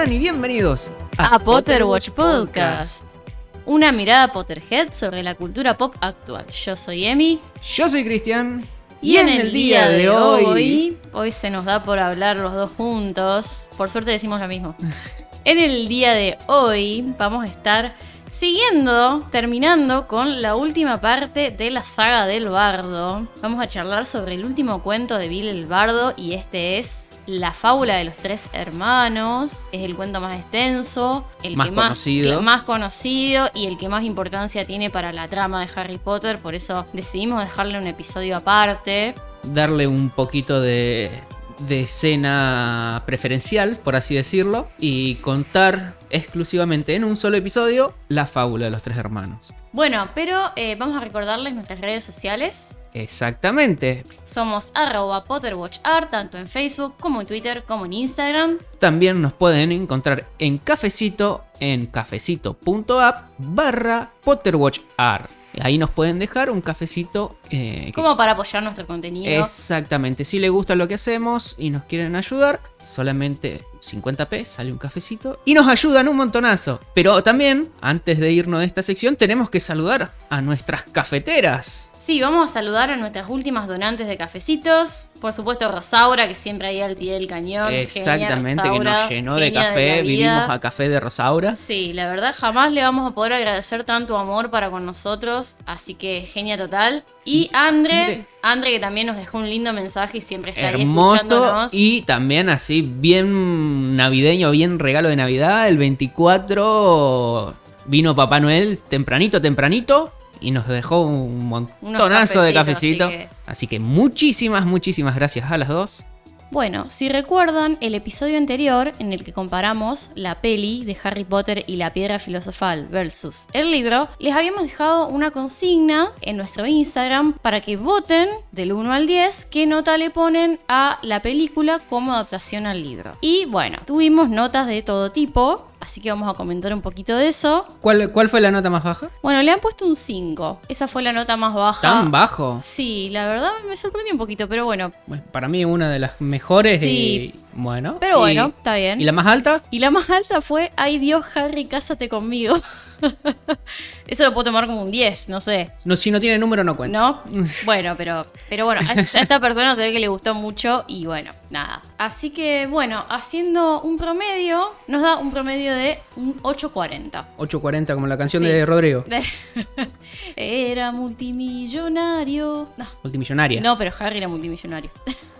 están? Y bienvenidos a, Potter Watch Podcast. Una mirada Potterhead sobre la cultura pop actual. Yo soy Emi. Yo soy Cristian. Y, en, el día, de hoy, hoy se nos da por hablar los dos juntos. Por suerte decimos lo mismo. En el día de hoy vamos a estar siguiendo, terminando con la última parte de la saga del bardo. Vamos a charlar sobre el último cuento de Bill el bardo y este es la fábula de los tres hermanos. Es el cuento más extenso, el Más que conocido. más, el más conocido y el que más importancia tiene para la trama de Harry Potter. Por eso decidimos dejarle un episodio aparte. Darle un poquito de, de escena preferencial, por así decirlo, y contar exclusivamente en un solo episodio la fábula de los tres hermanos. Bueno, pero eh, vamos a recordarles nuestras redes sociales. Exactamente. Somos arroba PotterWatchArt, tanto en Facebook como en Twitter como en Instagram. También nos pueden encontrar en Cafecito, en cafecito.app barra PotterWatchArt. Ahí nos pueden dejar un cafecito. eh, Como para apoyar nuestro contenido. Exactamente. Si les gusta lo que hacemos y nos quieren ayudar, solamente 50p sale un cafecito y nos ayudan un montonazo. Pero también, antes de irnos de esta sección, tenemos que saludar a nuestras cafeteras. Sí, vamos a saludar a nuestras últimas donantes de cafecitos. Por supuesto, Rosaura, que siempre ahí al pie del cañón. Exactamente, Genia, que nos llenó de café. Vivimos a café de Rosaura. Sí, la verdad jamás le vamos a poder agradecer tanto amor para con nosotros, así que genia total. Y Andre. Andre que también nos dejó un lindo mensaje y siempre está ahí Hermoso escuchándonos. y también así bien navideño, bien regalo de Navidad. El 24 vino Papá Noel tempranito, tempranito y nos dejó un montonazo de cafecito. así que- Así que muchísimas, muchísimas gracias a las dos. Bueno, si recuerdan el episodio anterior en el que comparamos la peli de Harry Potter y la piedra filosofal versus el libro, les habíamos dejado una consigna en nuestro Instagram para que voten del 1 al 10 qué nota le ponen a la película como adaptación al libro. Y bueno, tuvimos notas de todo tipo, así que vamos a comentar un poquito de eso. ¿Cuál, cuál fue la nota más baja? Bueno, le han puesto un 5. Esa fue la nota más baja. ¿Tan bajo? Sí, la verdad me sorprendió un poquito, pero bueno. Bueno, para mí una de las mejores Sí. y bueno. Pero y- bueno, está bien. ¿Y la más alta? Y la más alta fue, ay Dios, Harry, cásate conmigo. Eso lo puedo tomar como un 10, no sé. No, si no tiene número no cuenta. ¿No? Bueno, pero, pero bueno, a esta persona se ve que le gustó mucho y bueno, nada. Así que bueno, haciendo un promedio, nos da un promedio de un 840. 840 como la canción Sí. de Rodrigo. Era multimillonario. No, Multimillonaria. no, pero Harry era multimillonario.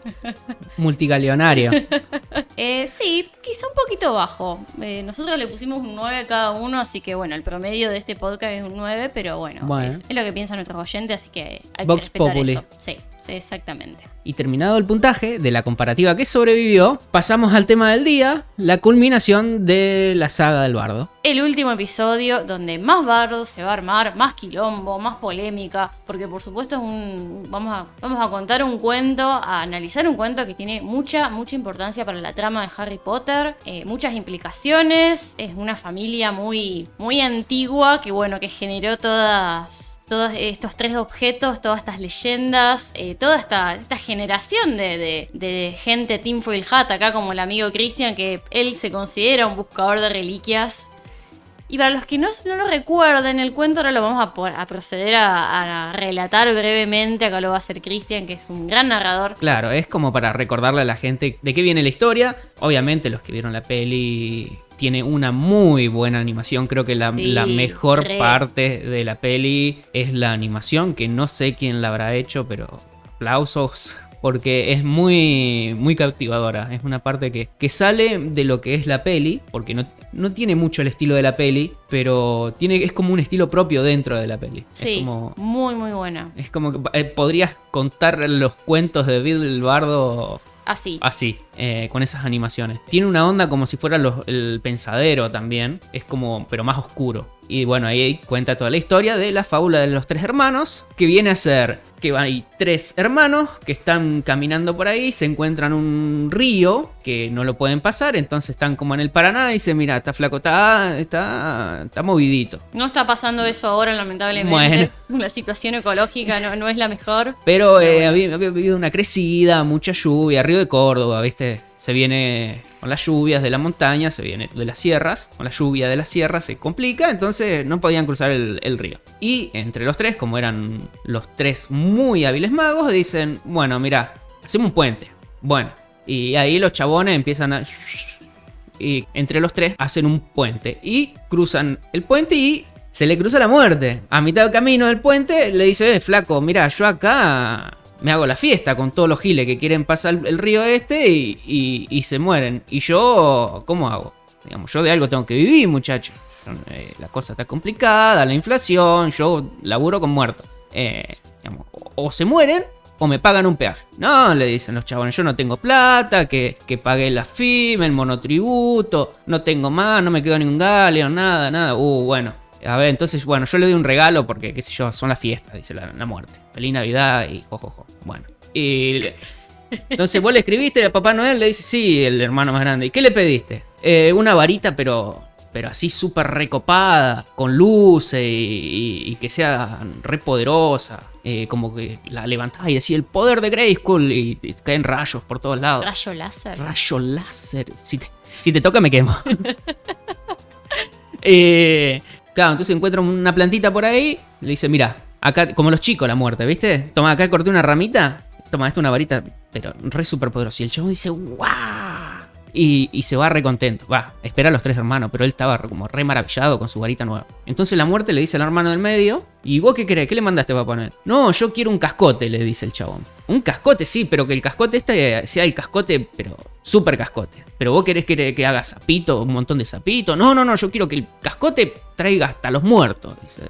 Multigaleonario. Eh, sí, quizá un poquito bajo. Eh, nosotros le pusimos un 9 a cada uno, así que bueno, el promedio de este podcast es un 9, pero bueno, Bueno. Es, es lo que piensan nuestros oyentes, así que hay Vox que respetar Populi. eso. Sí, sí, exactamente. Y terminado el puntaje de la comparativa que sobrevivió, pasamos al tema del día, la culminación de la saga del bardo. El último episodio donde más bardo se va a armar, más quilombo, más polémica, porque por supuesto es un vamos a vamos a contar un cuento, a analizar un cuento que tiene mucha mucha importancia para la trama de Harry Potter, eh, muchas implicaciones, es una familia muy muy antigua que bueno que generó todas todos estos tres objetos, todas estas leyendas, eh, toda esta, esta generación de, de- de gente Hat, acá como el amigo Christian, que él se considera un buscador de reliquias. Y para los que no, no lo recuerden, el cuento ahora lo vamos a, proceder a relatar brevemente, acá lo va a hacer Christian, que es un gran narrador. Claro, es como para recordarle a la gente de qué viene la historia. Obviamente los que vieron la peli tiene una muy buena animación. Creo que la, Sí, la mejor re. parte de la peli es la animación, que no sé quién la habrá hecho, pero aplausos. Porque es muy, muy cautivadora. Es una parte que, que sale de lo que es la peli. Porque no, no tiene mucho el estilo de la peli. Pero tiene, es como un estilo propio dentro de la peli. Sí, Es como, muy, muy buena. es como que eh, podrías contar los cuentos de Bill Bardo Así. así, eh, con esas animaciones. Tiene una onda como si fuera los- el pensadero también, es como, pero más oscuro. Y bueno, ahí cuenta toda la historia de la fábula de los tres hermanos, que viene a ser que hay tres hermanos que están caminando por ahí, se encuentran un río que no lo pueden pasar, entonces están como en el Paraná y dicen, mira, está flaco, está, está, está movidito. No está pasando eso ahora, lamentablemente. La situación ecológica no, no es la mejor. Pero Pero eh, bueno. había, había habido una crecida, mucha lluvia, Río de Córdoba, ¿viste? Se viene con las lluvias de la montaña, se viene de las sierras, con la lluvia de las sierras se complica, entonces no podían cruzar el, río. Y entre los tres, como eran los tres muy hábiles magos, dicen, bueno, mira, hacemos un puente. Bueno, y ahí los chabones empiezan a... Y entre los tres hacen un puente. Y cruzan el puente y se le cruza la muerte. A mitad del camino del puente le dice, eh, flaco, mira, yo acá me hago la fiesta con todos los giles que quieren pasar el río este y, se mueren. Y yo, ¿cómo hago? Digamos, yo de algo tengo que vivir, muchachos. Eh, la cosa está complicada, la inflación, yo laburo con muertos. Eh, digamos, o, se mueren o me pagan un peaje. No, le dicen los chabones, yo no tengo plata, que, que pagué la FIM, el monotributo, no tengo más, no me quedó ningún galeo, nada, nada. Uh, bueno. A ver, entonces, bueno, yo le doy un regalo porque, qué sé yo, son las fiestas, dice la, la muerte. Feliz Navidad y jojojo. Bueno. Y le- entonces vos le escribiste a Papá Noel, le dice, sí, el hermano más grande. ¿Y qué le pediste? "Eh, una varita, pero, pero así súper recopada, con luces y, y- y que sea re poderosa. Eh, como que la levantás y decía el poder de Grayskull y, y caen rayos por todos lados. Rayo láser. Rayo láser. Si te, si te toca, me quemo. Eh, claro, entonces encuentra una plantita por ahí. Le dice: Mira, acá, como los chicos, la muerte, ¿viste? Toma, acá corté una ramita. Toma, esto una varita, pero re super poderosa. Y el chavo dice: ¡Wow! Y, y se va re contento. Va, espera a los tres hermanos, pero él estaba como re maravillado con su varita nueva. Entonces la muerte le dice al hermano del medio: ¿Y vos qué querés? ¿Qué le mandaste para poner? No, yo quiero un cascote, le dice el chabón. Un cascote, sí, pero que el cascote este sea el cascote, pero super cascote. Pero vos querés que, que haga sapito, un montón de sapito. No, no, no, yo quiero que el cascote traiga hasta los muertos. Dice,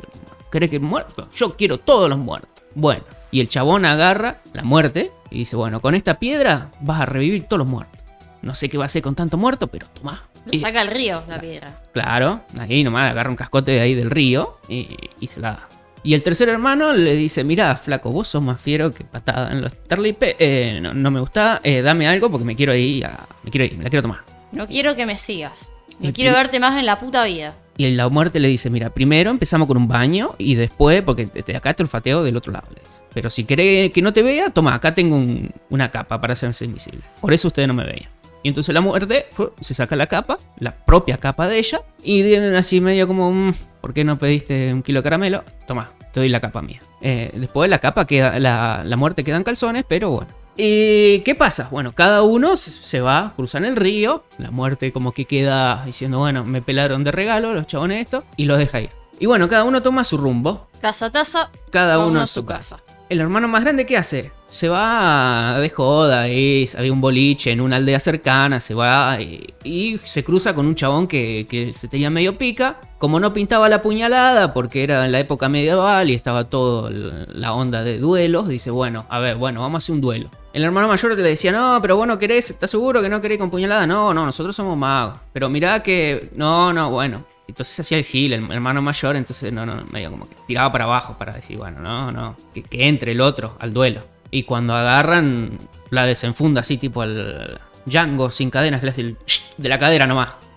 ¿querés que muertos? Yo quiero todos los muertos. Bueno, y el chabón agarra la muerte y dice, bueno, con esta piedra vas a revivir todos los muertos. No sé qué va a hacer con tanto muerto, pero tomá. Lo saca al río la piedra. Claro, ahí nomás agarra un cascote de ahí del río y, y se la da. Y el tercer hermano le dice, mira, flaco, vos sos más fiero que patada en los terlipe, eh, no, no me gusta, eh, dame algo porque me quiero ir, a- me quiero ir, me la quiero tomar. No quiero que me sigas. No Y quiero verte más en la puta vida. Y la muerte le dice, mira, primero empezamos con un baño y después, porque de acá te olfateo del otro lado. Pero si querés que no te vea, toma, acá tengo un- una capa para hacerse invisible. Por eso ustedes no me veían. Y entonces la muerte se saca la capa, la propia capa de ella, y vienen así medio como, "Mm, ¿por qué no pediste un kilo de caramelo? Toma, te doy la capa mía. Eh, después la capa queda, la, la muerte queda en calzones, pero bueno. ¿Y qué pasa? Bueno, cada uno se- va, cruzan el río, la muerte como que queda diciendo, bueno, me pelaron de regalo los chabones estos, y los deja ir. Y bueno, cada uno toma su rumbo, Casa taza. cada uno a su casa. El hermano más grande, ¿qué hace? Se va de joda, y había un boliche en una aldea cercana, se va y, y se cruza con un chabón que, que se tenía medio pica. Como no pintaba la puñalada, porque era en la época medieval y estaba todo la onda de duelos, dice, bueno, a ver, bueno, vamos a hacer un duelo. El hermano mayor le decía, no, pero vos no querés, ¿estás seguro que no querés con puñalada? No, no, nosotros somos magos. Pero mirá que, no, no, bueno. Entonces hacía el gil, el hermano mayor, entonces no, no, medio como que tiraba para abajo para decir, bueno, no, no, que, que entre el otro al duelo. Y cuando agarran, la desenfunda así, tipo al Django sin cadenas, le hace el de la cadera nomás.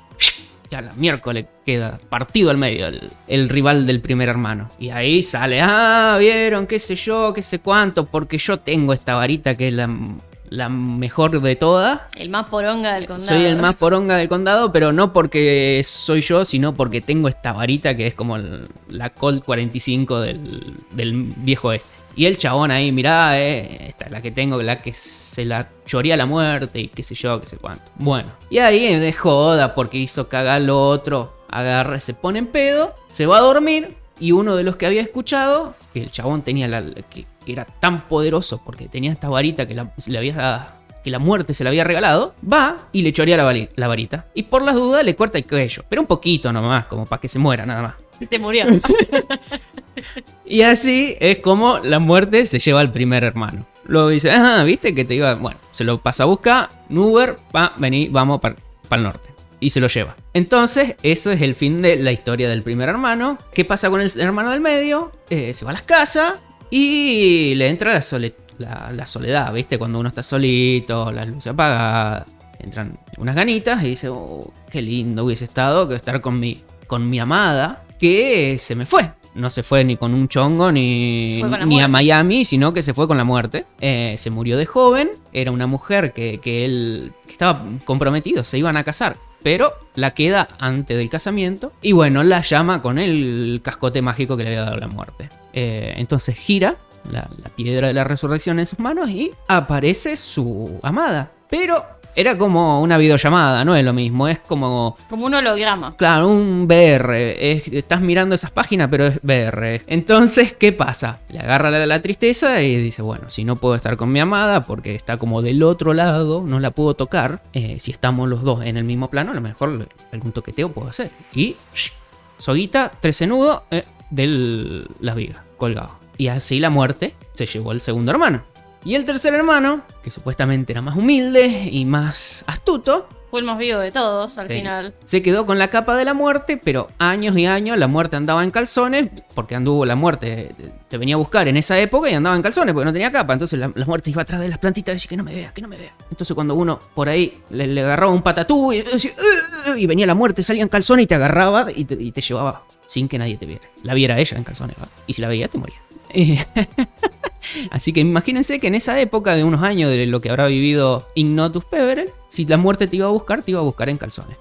Ya la miércoles queda partido al medio el, el rival del primer hermano. Y ahí sale, ah, vieron, qué sé yo, qué sé cuánto, porque yo tengo esta varita que es la, la mejor de todas. El más poronga del condado. Soy el más poronga del condado, pero no porque soy yo, sino porque tengo esta varita que es como el- la Colt 45 del, del viejo este. Y el chabón ahí, mirá, eh, la que tengo, la que se la choría la muerte y qué sé yo, qué sé cuánto. Bueno, y ahí de joda porque hizo cagar lo otro, agarra, se pone en pedo, se va a dormir y uno de los que había escuchado, que el chabón tenía la, que, era tan poderoso porque tenía esta varita que la, había que la muerte se la había regalado, va y le chorea la, la varita. Y por las dudas le corta el cuello. Pero un poquito nomás, como para que se muera nada más. Se murió. Y así es como la muerte se lleva al primer hermano. Luego dice, ah, viste que te iba. Bueno, se lo pasa a buscar. Nuber, va, vení, vamos para el norte. Y se lo lleva. Entonces, eso es el fin de la historia del primer hermano. ¿Qué pasa con el hermano del medio? Eh, se va a las casas y le entra la, sole- la, la soledad, ¿viste? Cuando uno está solito, las luces apagadas. Entran unas ganitas y dice, oh, qué lindo hubiese estado que estar con mi, con mi amada, que se me fue. no se fue ni con un chongo ni, ni a. Miami, sino que se fue con la muerte. Eh, se murió de joven, era una mujer que, que él que estaba comprometido, se iban a casar. Pero la queda antes del casamiento. Y bueno, la llama con el cascote mágico que le había dado la muerte. Eh, entonces gira la, la piedra de la resurrección en sus manos y aparece su amada. Pero era como una videollamada, no es lo mismo. Es como Como un holograma. Claro, un VR. es- estás mirando esas páginas, pero es VR. Entonces, ¿qué pasa? Le agarra la, la tristeza y dice, bueno, si no puedo estar con mi amada porque está como del otro lado, no la puedo tocar. eh, si estamos los dos en el mismo plano, a lo mejor algún toqueteo puedo hacer. Y sh, soguita, trece nudos eh, de la viga, colgado. Y así la muerte se llevó al segundo hermano. Y el tercer hermano, que supuestamente era más humilde y más astuto, Fue el más vivo de todos al Sí. final. se quedó con la capa de la muerte, pero años y años la muerte andaba en calzones, porque anduvo la muerte, te- venía a buscar en esa época y andaba en calzones porque no tenía capa. Entonces la, la muerte iba atrás de las plantitas y decía que no me vea, que no me vea. Entonces cuando uno por ahí le, le agarraba un patatú y, y venía la muerte, salía en calzones y te agarraba y te, y te llevaba sin que nadie te viera. La viera ella en calzones, ¿va? y si la veía te moría. Así que imagínense que en esa época de unos años de lo que habrá vivido Ignotus Peverell, si la muerte te iba a buscar, te iba a buscar en calzones.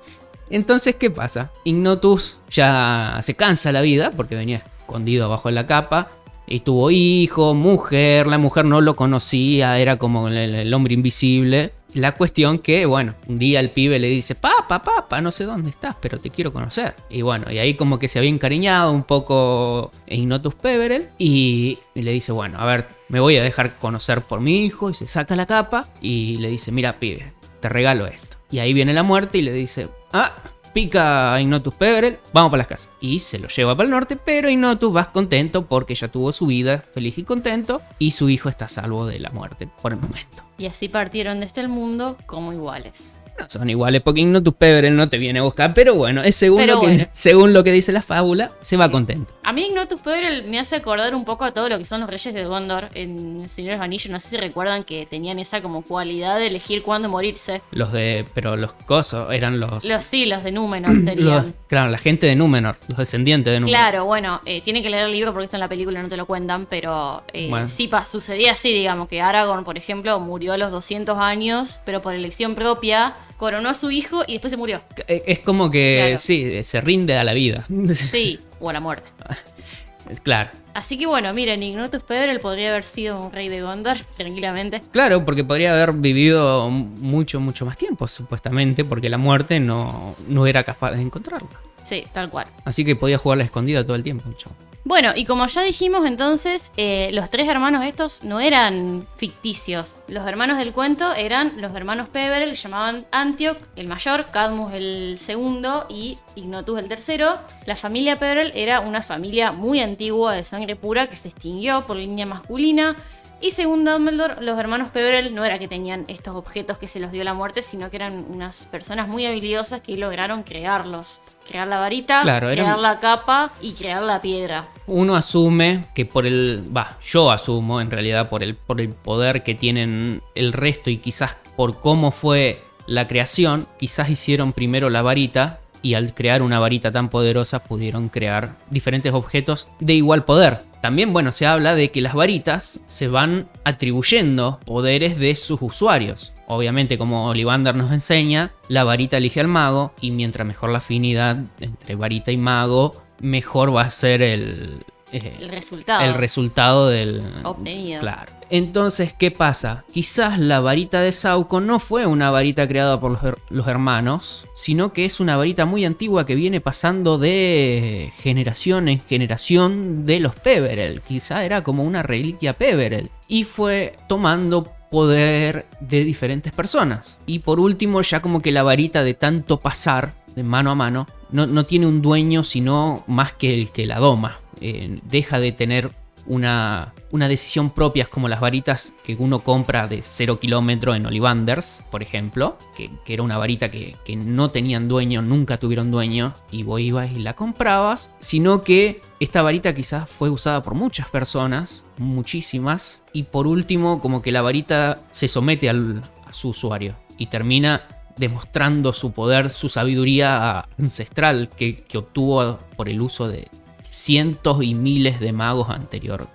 Entonces, ¿qué pasa? Ignotus ya se cansa la vida porque venía escondido abajo de la capa. Y tuvo hijo, mujer, la mujer no lo conocía, era como el hombre invisible. La cuestión que, bueno, un día el pibe le dice, papá, papá, no sé dónde estás, pero te quiero conocer. Y bueno, y ahí como que se había encariñado un poco Ignotus Peverell y, y le dice, bueno, a ver, me voy a dejar conocer por mi hijo y se saca la capa y le dice, mira, pibe, te regalo esto. Y ahí viene la muerte y le dice, ah, pica a Ignotus Peverell, vamos para las casas. Y se lo lleva para el norte, pero Ignotus va contento porque ya tuvo su vida feliz y contento y su hijo está salvo de la muerte por el momento. Y así partieron de este mundo como iguales. No son iguales porque Ignotus Peverell no te viene a buscar, pero bueno, es según, Pero lo, que, bueno. según lo que dice la fábula, se va contento. A mí Ignotus Peverell me hace acordar un poco a todo lo que son los Reyes de Gondor en El Señor de los Anillos. No sé si recuerdan que tenían esa como cualidad de elegir cuándo morirse. Los de. Pero los cosos eran los. Los sí, los de Númenor los- serían. claro, la gente de Númenor, los descendientes de Númenor. Claro, bueno, eh, tienen que leer el libro porque esto en la película no te lo cuentan, pero eh, Bueno. sí pa- sucedía así, digamos, que Aragorn, por ejemplo, murió a los 200 años, pero por elección propia, coronó a su hijo y después se murió. Eh, Es como que, Claro. sí, se rinde a la vida. Sí, o a la muerte. Es claro. Así que bueno, miren, Ignotus Peverell podría haber sido un rey de Gondor, tranquilamente. Claro, porque podría haber vivido mucho, mucho más tiempo, supuestamente, porque la muerte no, no era capaz de encontrarla. Sí, tal cual. Así que podía jugar la escondida todo el tiempo, chavo. Bueno, y como ya dijimos entonces, eh, los tres hermanos estos no eran ficticios. Los hermanos del cuento eran los hermanos Peverell, que llamaban Antioch, el mayor, Cadmus el segundo y Ignotus el tercero. La familia Peverell era una familia muy antigua de sangre pura que se extinguió por línea masculina. Y según Dumbledore, los hermanos Peverell no era que tenían estos objetos que se los dio la muerte, sino que eran unas personas muy habilidosas que lograron crearlos. Crear la varita, Claro, crear la capa y crear la piedra. Uno asume que por el. Va, yo asumo en realidad por el, por el poder que tienen el resto y quizás por cómo fue la creación, quizás hicieron primero la varita y al crear una varita tan poderosa pudieron crear diferentes objetos de igual poder. También, bueno, se habla de que las varitas se van atribuyendo poderes de sus usuarios. Obviamente, como Olivander nos enseña, la varita elige al mago y mientras mejor la afinidad entre varita y mago, mejor va a ser el, eh, El resultado. el resultado del Obtenido. Claro. Entonces, ¿qué pasa? Quizás la varita de Sauco no fue una varita creada por los, her- los hermanos, sino que es una varita muy antigua que viene pasando de generación en generación de los Peverell. Quizá era como una reliquia Peverell. Y fue tomando poder de diferentes personas. Y por último, ya como que la varita de tanto pasar de mano a mano, no, no tiene un dueño sino más que el que la doma. Eh, deja de tener una, una decisión propia, como las varitas que uno compra de 0 kilómetro en Olivanders, por ejemplo, que, que era una varita que, que no tenían dueño, nunca tuvieron dueño, y vos ibas y la comprabas, sino que esta varita quizás fue usada por muchas personas, muchísimas, y por último, como que la varita se somete a su usuario y termina demostrando su poder, su sabiduría ancestral que, que obtuvo por el uso de, cientos y miles de magos anterior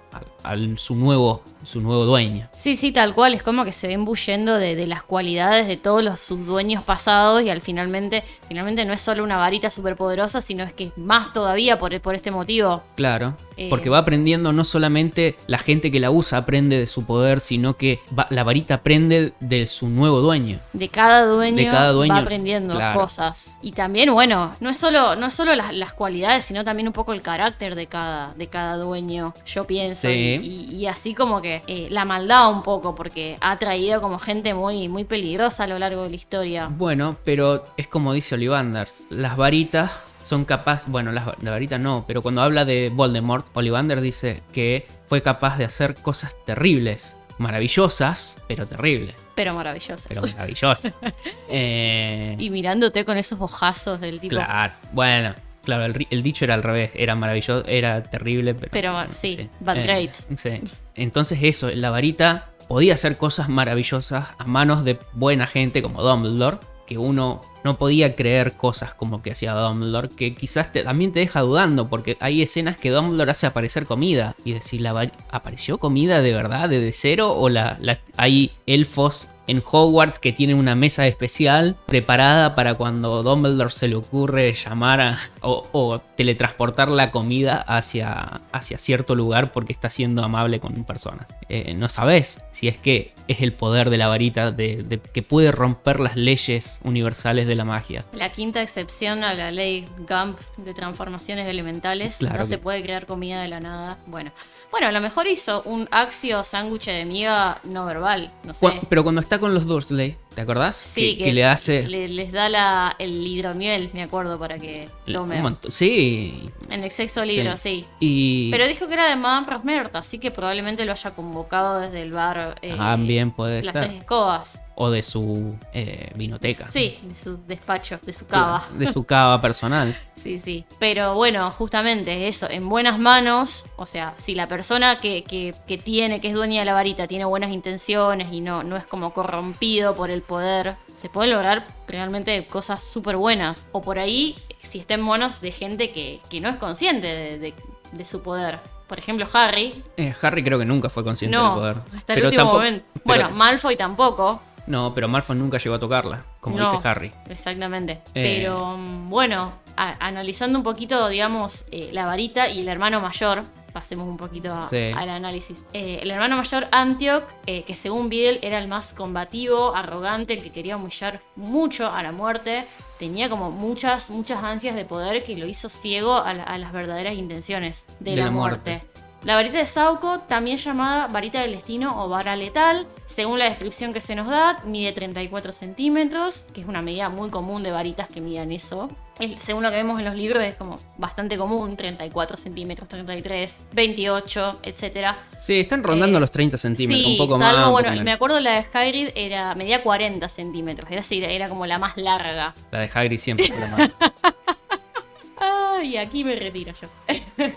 su, nuevo, su nuevo dueño. Sí, sí, tal cual. Es como que se ven bullendo de, de las cualidades de todos los subdueños pasados y al finalmente, finalmente no es solo una varita superpoderosa, sino es que es más todavía por, por este motivo. Claro. Eh. Porque va aprendiendo no solamente la gente que la usa aprende de su poder, sino que va- la varita aprende de su nuevo dueño. De cada dueño, De cada dueño, va aprendiendo claro. cosas. Y también, bueno, no es solo, no es solo las, las cualidades, sino también un poco el carácter de cada, de cada dueño, yo pienso. Sí. Y, y- y así como que eh, la maldad un poco, porque ha traído como gente muy, muy peligrosa a lo largo de la historia. Bueno, pero es como dice Ollivanders, las varitas son capaces, bueno, las, la varita no, pero cuando habla de Voldemort, Ollivander dice que fue capaz de hacer cosas terribles, maravillosas, pero terribles, Pero maravillosas. pero maravillosas. Eh, Y mirándote con esos ojazos del tipo. claro, bueno, claro, el, dicho era al revés, era maravilloso, era terrible, pero... Pero, bueno, sí, but great. sí. Entonces eso, la varita podía hacer cosas maravillosas a manos de buena gente como Dumbledore, que uno no podía creer cosas como que hacía Dumbledore, que quizás te- también te deja dudando, porque hay escenas que Dumbledore hace aparecer comida, y decir, ¿la ¿apareció comida de verdad, de, de cero? ¿O la, hay elfos en Hogwarts que tienen una mesa especial preparada para cuando Dumbledore se le ocurre llamar o teletransportar la comida hacia, hacia cierto lugar porque está siendo amable con personas. Eh, no sabes si es que es el poder de la varita de, de- que puede romper las leyes universales de la magia. La quinta excepción a la ley Gump de transformaciones elementales. Claro no que- se puede crear comida de la nada. Bueno. Bueno, a lo mejor hizo un axio sándwich de miga no verbal. No sé. Cu- Pero cuando está con los Dursley, ¿te acordás? Sí, que, que le hace... le- les da la, el hidromiel, me acuerdo, para que un tomen. montón- sí. En el sexo libro, sí. Y... Pero dijo que era de Madame Rosmerta, así que probablemente lo haya convocado desde el bar. eh, También puede Las ser. tres escobas. O de su eh, vinoteca. Sí, de su despacho, de su cava. De su cava personal. Sí, sí. Pero bueno, justamente eso, en buenas manos, o sea, si la persona que, que- que tiene, que es dueña de la varita, tiene buenas intenciones y no, no es como corrompido por el poder, se puede lograr realmente cosas súper buenas. O por ahí, si está en manos de gente que, que no es consciente de, de- de su poder. Por ejemplo, Harry. Eh, Harry creo que nunca fue consciente No, del poder. hasta el Pero último tampoco- momento. pero- Bueno, Malfoy tampoco. No, pero Malfoy nunca llegó a tocarla, como No, dice Harry. Exactamente. Eh. Pero mm, bueno, a- analizando un poquito, digamos, eh, la varita y el hermano mayor, pasemos un poquito a- Sí. al análisis. Eh, el hermano mayor, Antioch, que según Biel era el más combativo, arrogante, el que quería humillar mucho a la muerte, tenía como muchas, muchas ansias de poder que lo hizo ciego a, la- a las verdaderas intenciones de, la, muerte. La varita de Sauco, también llamada varita del destino o vara letal, según la descripción que se nos da, mide 34 centímetros, que es una medida muy común de varitas que midan eso. Según lo que vemos en los libros es como bastante común, 34 centímetros, 33, 28, etcétera. Sí, están rondando Eh, los 30 centímetros, Sí, un poco salvo, más. bueno, me acuerdo la de Hagrid era, medía 40 centímetros, es decir, era como la más larga. La de Hagrid siempre fue la más. Ay, aquí me retiro yo.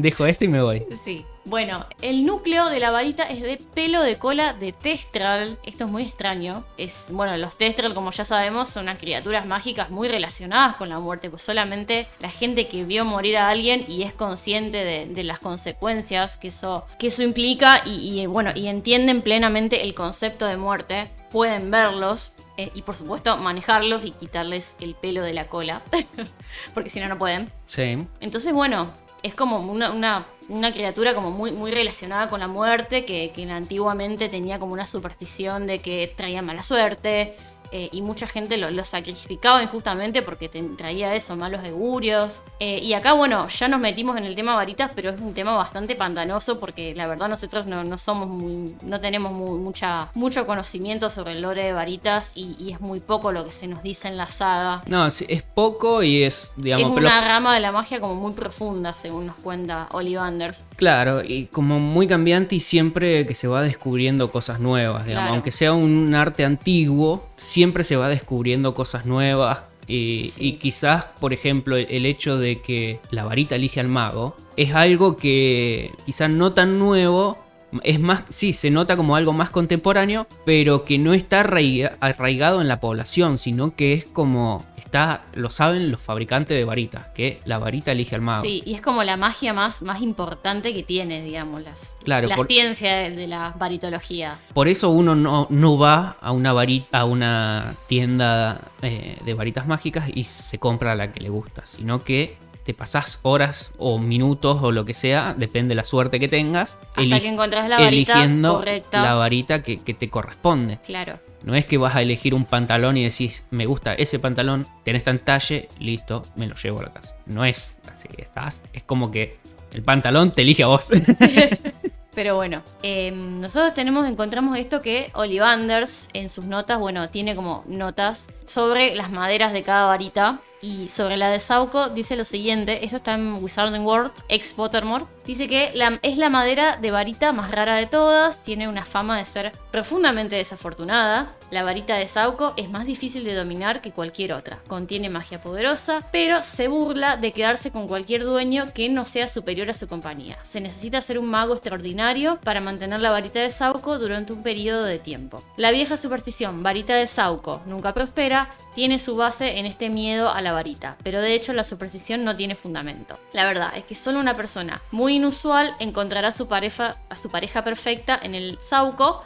Dejo este y me voy. Sí. Bueno, el núcleo de la varita es de pelo de cola de Testral. Esto es muy extraño. Es, bueno, los Testral, como ya sabemos, son unas criaturas mágicas muy relacionadas con la muerte. Pues solamente la gente que vio morir a alguien y es consciente de, de las consecuencias que eso, que eso implica y, y, bueno, y entienden plenamente el concepto de muerte. Pueden verlos eh, y por supuesto manejarlos y quitarles el pelo de la cola. Porque si no, no pueden. Sí. Entonces, bueno, es como una, una- criatura como muy, muy relacionada con la muerte, que antiguamente tenía como una superstición de que traía mala suerte. Eh, y mucha gente lo, lo sacrificaba injustamente porque te traía eso, malos augurios. Eh, y acá, bueno, ya nos metimos en el tema varitas, pero es un tema bastante pantanoso porque la verdad nosotros no, no somos muy, no tenemos muy- mucha, mucho conocimiento sobre el lore de varitas y, y es muy poco lo que se nos dice en la saga. No, es poco y es, digamos, es una rama de la magia como muy profunda, según nos cuenta Ollivanders. Claro, y como muy cambiante y siempre que se va descubriendo cosas nuevas, digamos, Claro. aunque sea un arte antiguo, siempre se va descubriendo cosas nuevas. Y, Sí. y quizás, por ejemplo, el, el hecho de que la varita elige al mago es algo que quizás no tan nuevo, Es más, sí, se nota como algo más contemporáneo, pero que no está arraiga- arraigado en la población, sino que es como está, lo saben los fabricantes de varitas, que la varita elige al mago. Sí, y es como la magia más, más importante que tiene, digamos, las, Claro, la por- ciencia de, de la varitología. Por eso uno no, no va a una varita, a una tienda eh, de varitas mágicas y se compra la que le gusta, sino que te pasás horas o minutos o lo que sea, depende de la suerte que tengas, Hasta que encontrás la varita eligiendo correcta. la varita que, que te corresponde. Claro. No es que vas a elegir un pantalón y decís, me gusta ese pantalón, tenés tan talle, listo, me lo llevo a la casa. No es así, estás, es como que el pantalón te elige a vos. Pero bueno, eh, nosotros tenemos, encontramos esto que Ollivanders en sus notas, bueno, tiene como notas sobre las maderas de cada varita. Y sobre la de Sauco dice lo siguiente, esto está en Wizarding World, ex Pottermore. Dice que es la madera de varita más rara de todas, tiene una fama de ser profundamente desafortunada. La varita de Sauco es más difícil de dominar que cualquier otra. Contiene magia poderosa, pero se burla de quedarse con cualquier dueño que no sea superior a su compañía. Se necesita ser un mago extraordinario para mantener la varita de Sauco durante un periodo de tiempo. La vieja superstición varita de Sauco nunca prospera tiene su base en este miedo a la varita, pero de hecho la superstición no tiene fundamento. La verdad es que solo una persona muy inusual encontrará a su pareja, a su pareja perfecta en el Sauco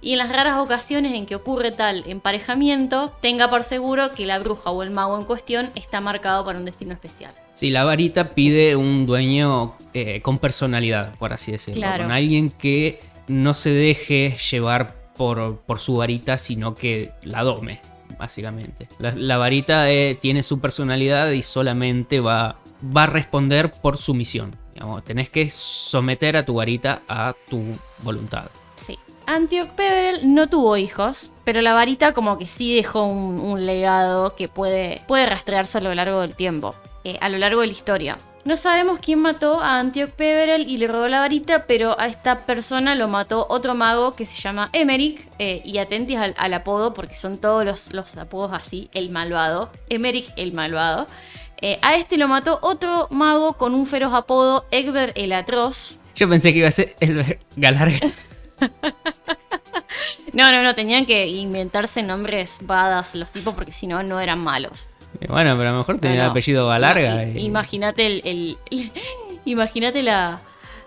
y en las raras ocasiones en que ocurre tal emparejamiento, tenga por seguro que la bruja o el mago en cuestión está marcado para un destino especial. Si la varita pide un dueño eh, con personalidad, por así decirlo. Claro. Con alguien que no se deje llevar por, por su varita, sino que la dome, básicamente. La, varita eh, tiene su personalidad y solamente va, va a responder por su misión. Tenés que someter a tu varita a tu voluntad. Sí. Antioch Peverell no tuvo hijos, pero la varita como que sí dejó un, un legado que puede, puede rastrearse a lo largo del tiempo, eh, a lo largo de la historia. No sabemos quién mató a Antioch Peverell y le robó la varita, pero a esta persona lo mató otro mago que se llama Emeric. eh, y atentis al, al apodo, porque son todos los, los apodos así, el malvado. Emeric el malvado. Eh, a este lo mató otro mago con un feroz apodo, Egbert el atroz. Yo pensé que iba a ser el Galarga. No, no, no, tenían que inventarse nombres badas los tipos porque si no, no eran malos. Bueno, pero a lo mejor tenía No, el no. apellido Galarga. Ima- y- Imagínate el, el- imagínate la,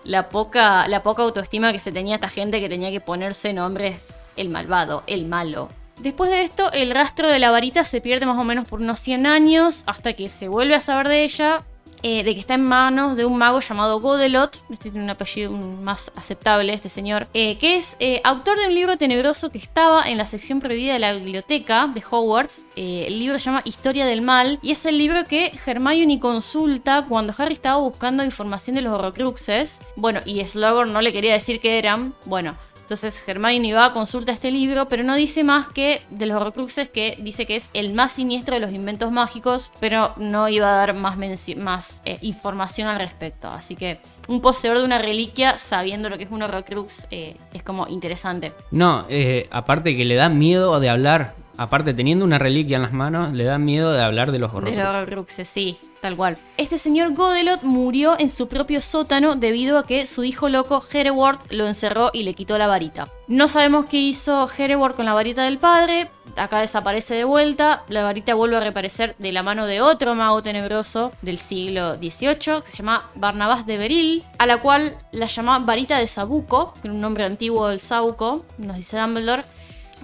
la poca la poca autoestima que se tenía esta gente que tenía que ponerse nombres el malvado, el malo. Después de esto, el rastro de la varita se pierde más o menos por unos 100 años hasta que se vuelve a saber de ella, eh, de que está en manos de un mago llamado Godelot, este tiene un apellido más aceptable, este señor, eh, que es eh, autor de un libro tenebroso que estaba en la sección prohibida de la biblioteca de Hogwarts. El libro se llama Historia del Mal y es el libro que Hermione consulta cuando Harry estaba buscando información de los Horrocruxes. Bueno, y Slughorn no le quería decir qué eran. Bueno, entonces Hermione va consulta este libro, pero no dice más que de los Horrocruxes que dice que es el más siniestro de los inventos mágicos, pero no iba a dar más, más eh, información al respecto. Así que un poseedor de una reliquia sabiendo lo que es un Horrocrux eh, es como interesante. No, eh, aparte que le da miedo de hablar. Aparte, teniendo una reliquia en las manos, le da miedo de hablar de los De horrores. los Horrocruxes, sí, tal cual. Este señor Godelot murió en su propio sótano debido a que su hijo loco Hereward lo encerró y le quitó la varita. No sabemos qué hizo Hereward con la varita del padre. Acá desaparece de vuelta. La varita vuelve a reaparecer de la mano de otro mago tenebroso del siglo XVIII que se llama Barnabás de Beril, a la cual la llama varita de Sabuco, un nombre antiguo del Sauco, nos dice Dumbledore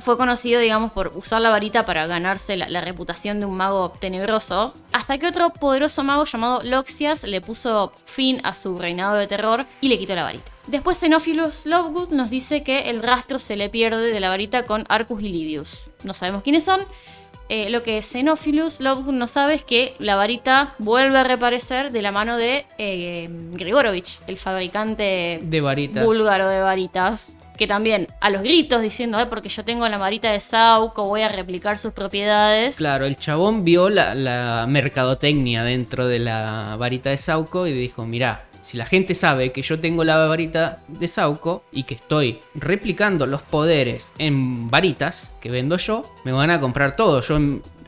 fue conocido, digamos, por usar la varita para ganarse la, la reputación de un mago tenebroso, hasta que otro poderoso mago llamado Loxias le puso fin a su reinado de terror y le quitó la varita. Después Xenophilus Lovegood nos dice que el rastro se le pierde de la varita con Arcus y Livius. No sabemos quiénes son. Eh, lo que Xenophilus Lovegood no sabe es que la varita vuelve a reaparecer de la mano de eh, Grigorovich, el fabricante De varitas. búlgaro de varitas. Que también a los gritos diciendo, "Ay, porque yo tengo la varita de Sauco, voy a replicar sus propiedades. Claro, el chabón vio la, la mercadotecnia dentro de la varita de Sauco y dijo, mirá, si la gente sabe que yo tengo la varita de Sauco y que estoy replicando los poderes en varitas que vendo yo, me van a comprar todo. Yo,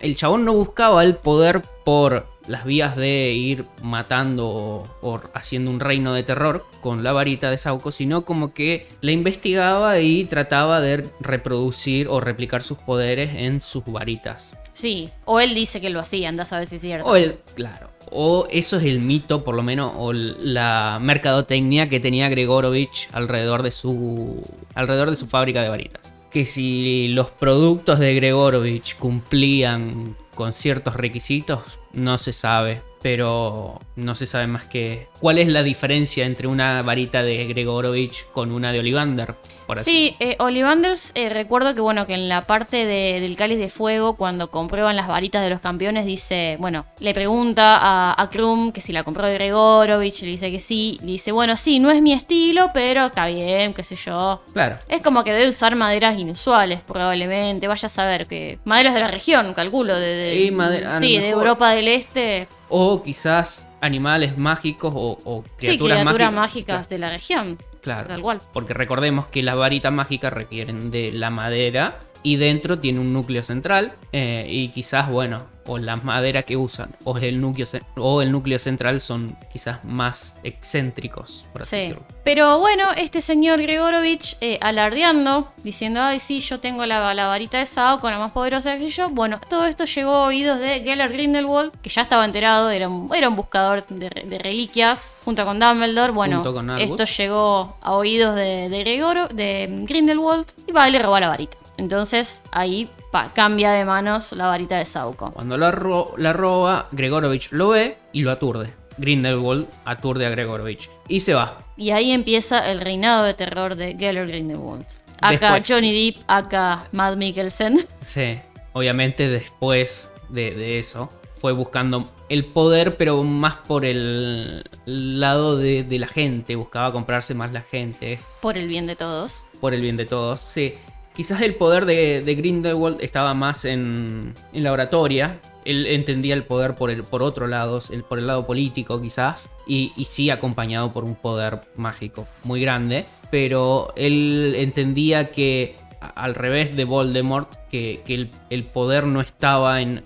el chabón no buscaba el poder por las vías de ir matando o, o haciendo un reino de terror con la varita de Sauco, sino como que la investigaba y trataba de reproducir o replicar sus poderes en sus varitas. Sí, o él dice que lo hacía, andás a ver si es cierto. O él, claro. O eso es el mito, por lo menos, o la mercadotecnia que tenía Gregorovich alrededor de su, alrededor de su fábrica de varitas. Que si los productos de Gregorovich cumplían con ciertos requisitos, no se sabe pero no se sabe más que cuál es la diferencia entre una varita de Gregorovich con una de Olivander. sí, eh, Olivanders, eh, recuerdo que bueno, que en la parte del cáliz de fuego, cuando comprueban las varitas de los campeones, dice, bueno, le pregunta a, a Krum que si la compró de Gregorovich, le dice que sí, le dice, bueno, sí, no es mi estilo, pero está bien, qué sé yo. Claro. Es como que debe usar maderas inusuales, probablemente, vaya a saber que maderas de la región, calculo, de, de, madera, sí, de Europa del Este o quizás animales mágicos o, criaturas, sí, criaturas mágicas, de la región. Claro. Tal cual. Porque recordemos que las varitas mágicas requieren de la madera y dentro tiene un núcleo central eh, y quizás, bueno, o la madera que usan o el núcleo, o el núcleo central son quizás más excéntricos, por así decirlo. Pero bueno, este señor Gregorovich eh, alardeando, diciendo, ay sí, yo tengo la, varita de Sao con la más poderosa que yo. Bueno, todo esto llegó a oídos de Gellert Grindelwald, que ya estaba enterado, era un, era un buscador de, reliquias junto con Dumbledore. Bueno, esto llegó a oídos de, de, de Grindelwald y va y le roba la varita. Entonces ahí cambia de manos la varita de Sauco. Cuando la, roba, Gregorovich lo ve y lo aturde. Grindelwald aturde a Gregorovich y se va. Y ahí empieza el reinado de terror de Geller Grindelwald. Acá Johnny Depp, acá Matt Mikkelsen. Sí, obviamente después de, eso fue buscando el poder, pero más por el lado de, de, la gente. Buscaba comprarse más la gente. Por el bien de todos. Por el bien de todos, sí. Quizás el poder de, Grindelwald estaba más en, la oratoria. Él entendía el poder por, el, por otro lado, el, por el lado político quizás, y, y sí acompañado por un poder mágico muy grande. Pero él entendía que al revés de Voldemort, que, el, poder no estaba en,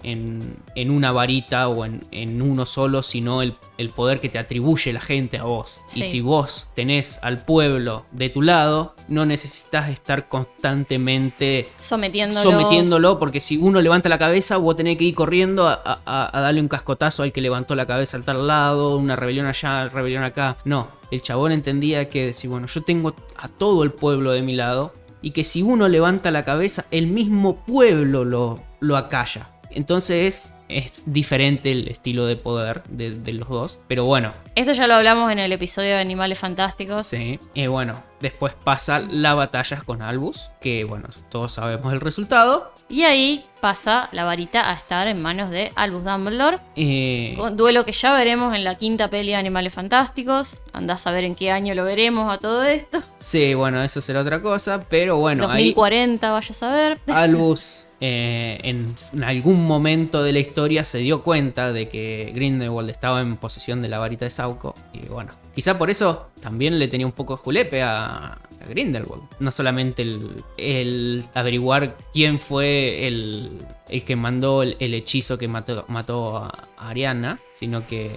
una varita o en, uno solo, sino el, poder que te atribuye la gente a vos. Y si vos tenés al pueblo de tu lado, no necesitas estar constantemente sometiéndolo, porque si uno levanta la cabeza, vos tenés que ir corriendo a, darle un cascotazo al que levantó la cabeza al tal lado, una rebelión allá, rebelión acá. No, el chabón entendía que si, bueno, yo tengo a todo el pueblo de mi lado, y que si uno levanta la cabeza, el mismo pueblo lo, lo acalla. Entonces es diferente el estilo de poder de, los dos. Pero bueno. Esto ya lo hablamos en el episodio de Animales Fantásticos. Sí. Y bueno, después pasa la batalla con Albus. Que bueno, todos sabemos el resultado. Y ahí pasa la varita a estar en manos de Albus Dumbledore. Eh... duelo que ya veremos en la quinta peli de Animales Fantásticos. Andás a ver en qué año lo veremos a todo esto. Sí, bueno, eso será otra cosa. Pero bueno, 2040, vaya a saber. Albus eh, en algún momento de la historia se dio cuenta de que Grindelwald estaba en posesión de la varita de Sauco. Y bueno, quizá por eso también le tenía un poco de julepe a, Grindelwald. No solamente el, averiguar quién fue el, que mandó el, hechizo que mató, mató a, Ariana, sino que,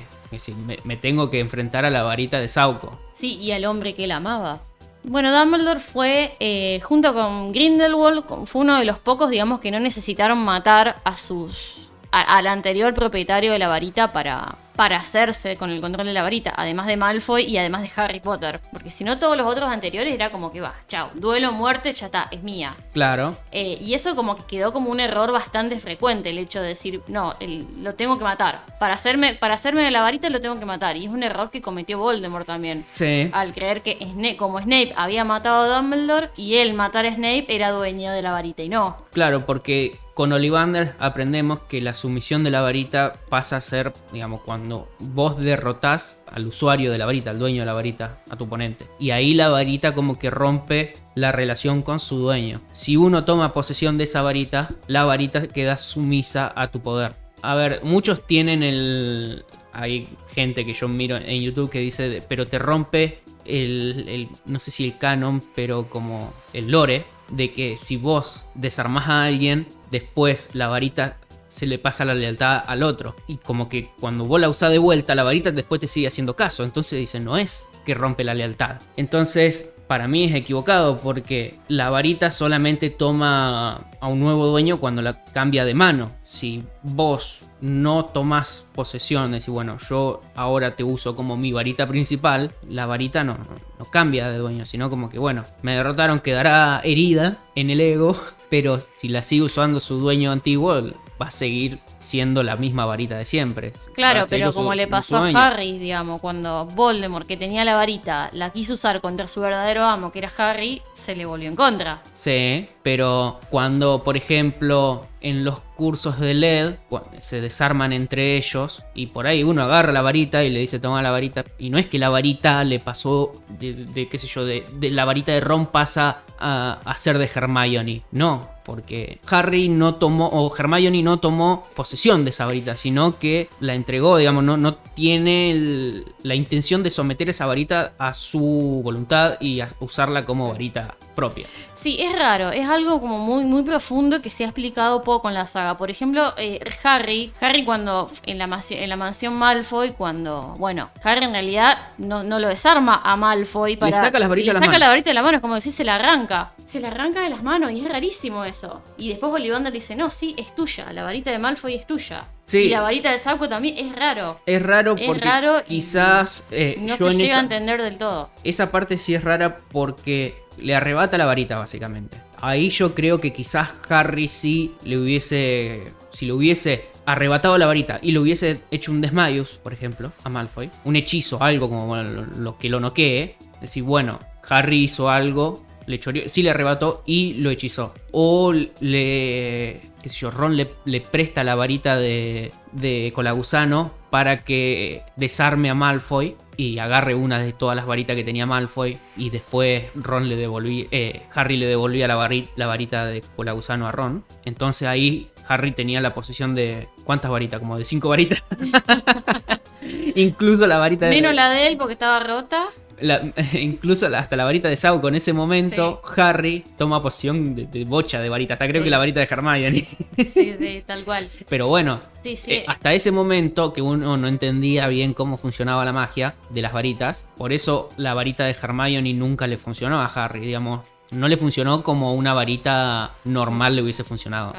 me, tengo que enfrentar a la varita de Sauco. Sí, y al hombre que él amaba. Bueno, Dumbledore fue, eh, junto con Grindelwald, fue uno de los pocos, digamos, que no necesitaron matar a sus. al anterior propietario de la varita para, para hacerse con el control de la varita, además de Malfoy y además de Harry Potter. Porque si no, todos los otros anteriores era como que va, chao, duelo, muerte, ya está, es mía. Claro. Eh, y eso como que quedó como un error bastante frecuente, el hecho de decir, no, lo tengo que matar. Para hacerme, para hacerme de la varita lo tengo que matar. Y es un error que cometió Voldemort también. Sí. Al creer que Snape, como Snape había matado a Dumbledore y él matar a Snape era dueño de la varita y no. Claro, porque con Ollivander aprendemos que la sumisión de la varita pasa a ser, digamos, cuando vos derrotás al usuario de la varita, al dueño de la varita, a tu oponente. Y ahí la varita como que rompe la relación con su dueño. Si uno toma posesión de esa varita, la varita queda sumisa a tu poder. A ver, muchos tienen el... Hay gente que yo miro en YouTube que dice, pero te rompe el, el no sé si el canon, pero como el lore de que si vos desarmás a alguien, después la varita se le pasa la lealtad al otro. Y como que cuando vos la usás de vuelta, la varita después te sigue haciendo caso. Entonces dice, no es que rompe la lealtad. Entonces, para mí es equivocado porque la varita solamente toma a un nuevo dueño cuando la cambia de mano. Si vos no tomas posesión, decir, bueno, yo ahora te uso como mi varita principal, la varita no, no, cambia de dueño, sino como que, bueno, me derrotaron, quedará herida en el ego, pero si la sigue usando su dueño antiguo, va a seguir siendo la misma varita de siempre. Claro, pero como le pasó a Harry, digamos, cuando Voldemort, que tenía la varita, la quiso usar contra su verdadero amo, que era Harry, se le volvió en contra. Sí, pero cuando, por ejemplo, en los cursos de LED se desarman entre ellos y por ahí uno agarra la varita y le dice toma la varita y no es que la varita le pasó de, qué sé yo, de, la varita de Ron pasa a, a ser de Hermione, no, porque Harry no tomó, o Hermione no tomó posesión de esa varita, sino que la entregó, digamos, no, no tiene la intención de someter esa varita a su voluntad y a usarla como varita propia. Sí, es raro, es algo como muy, muy profundo que se ha explicado poco en la saga. Por ejemplo, eh, Harry, Harry cuando en la, en la mansión Malfoy, cuando, bueno, Harry en realidad no, no lo desarma a Malfoy para... Le saca las varitas de la la varita de la mano, es como decir, se la arranca. Se la arranca de las manos y es rarísimo eso. Y después Ollivander dice, no, sí, es tuya, la varita de Malfoy es tuya. Sí. Y la varita de Sauco también es raro. Es raro porque quizás... Eh, no se llega a entender del todo. Esa parte sí es rara porque le arrebata la varita, básicamente. Ahí yo creo que quizás Harry sí le hubiese. Si le hubiese arrebatado la varita y le hubiese hecho un desmayos, por ejemplo, a Malfoy, un hechizo, algo como lo, que lo noquee, decir, bueno, Harry hizo algo, le sí le arrebató y lo hechizó. O le, qué sé yo, Ron le, le presta la varita de, de Colagusano para que desarme a Malfoy y agarre una de todas las varitas que tenía Malfoy y después Ron le devolví, eh, Harry le devolvía la, varita, la varita de Colagusano a Ron. Entonces ahí Harry tenía la posesión de ¿cuántas varitas? Como de cinco varitas. Incluso la varita de Menos la de él porque estaba rota. incluso hasta la varita de Sauco en ese momento, Harry toma posición de, bocha de varita. Hasta creo que la varita de Hermione. Sí, sí, tal cual. Pero bueno, eh, hasta ese momento que uno no entendía bien cómo funcionaba la magia de las varitas, por eso la varita de Hermione nunca le funcionó a Harry, digamos. No le funcionó como una varita normal le hubiese funcionado.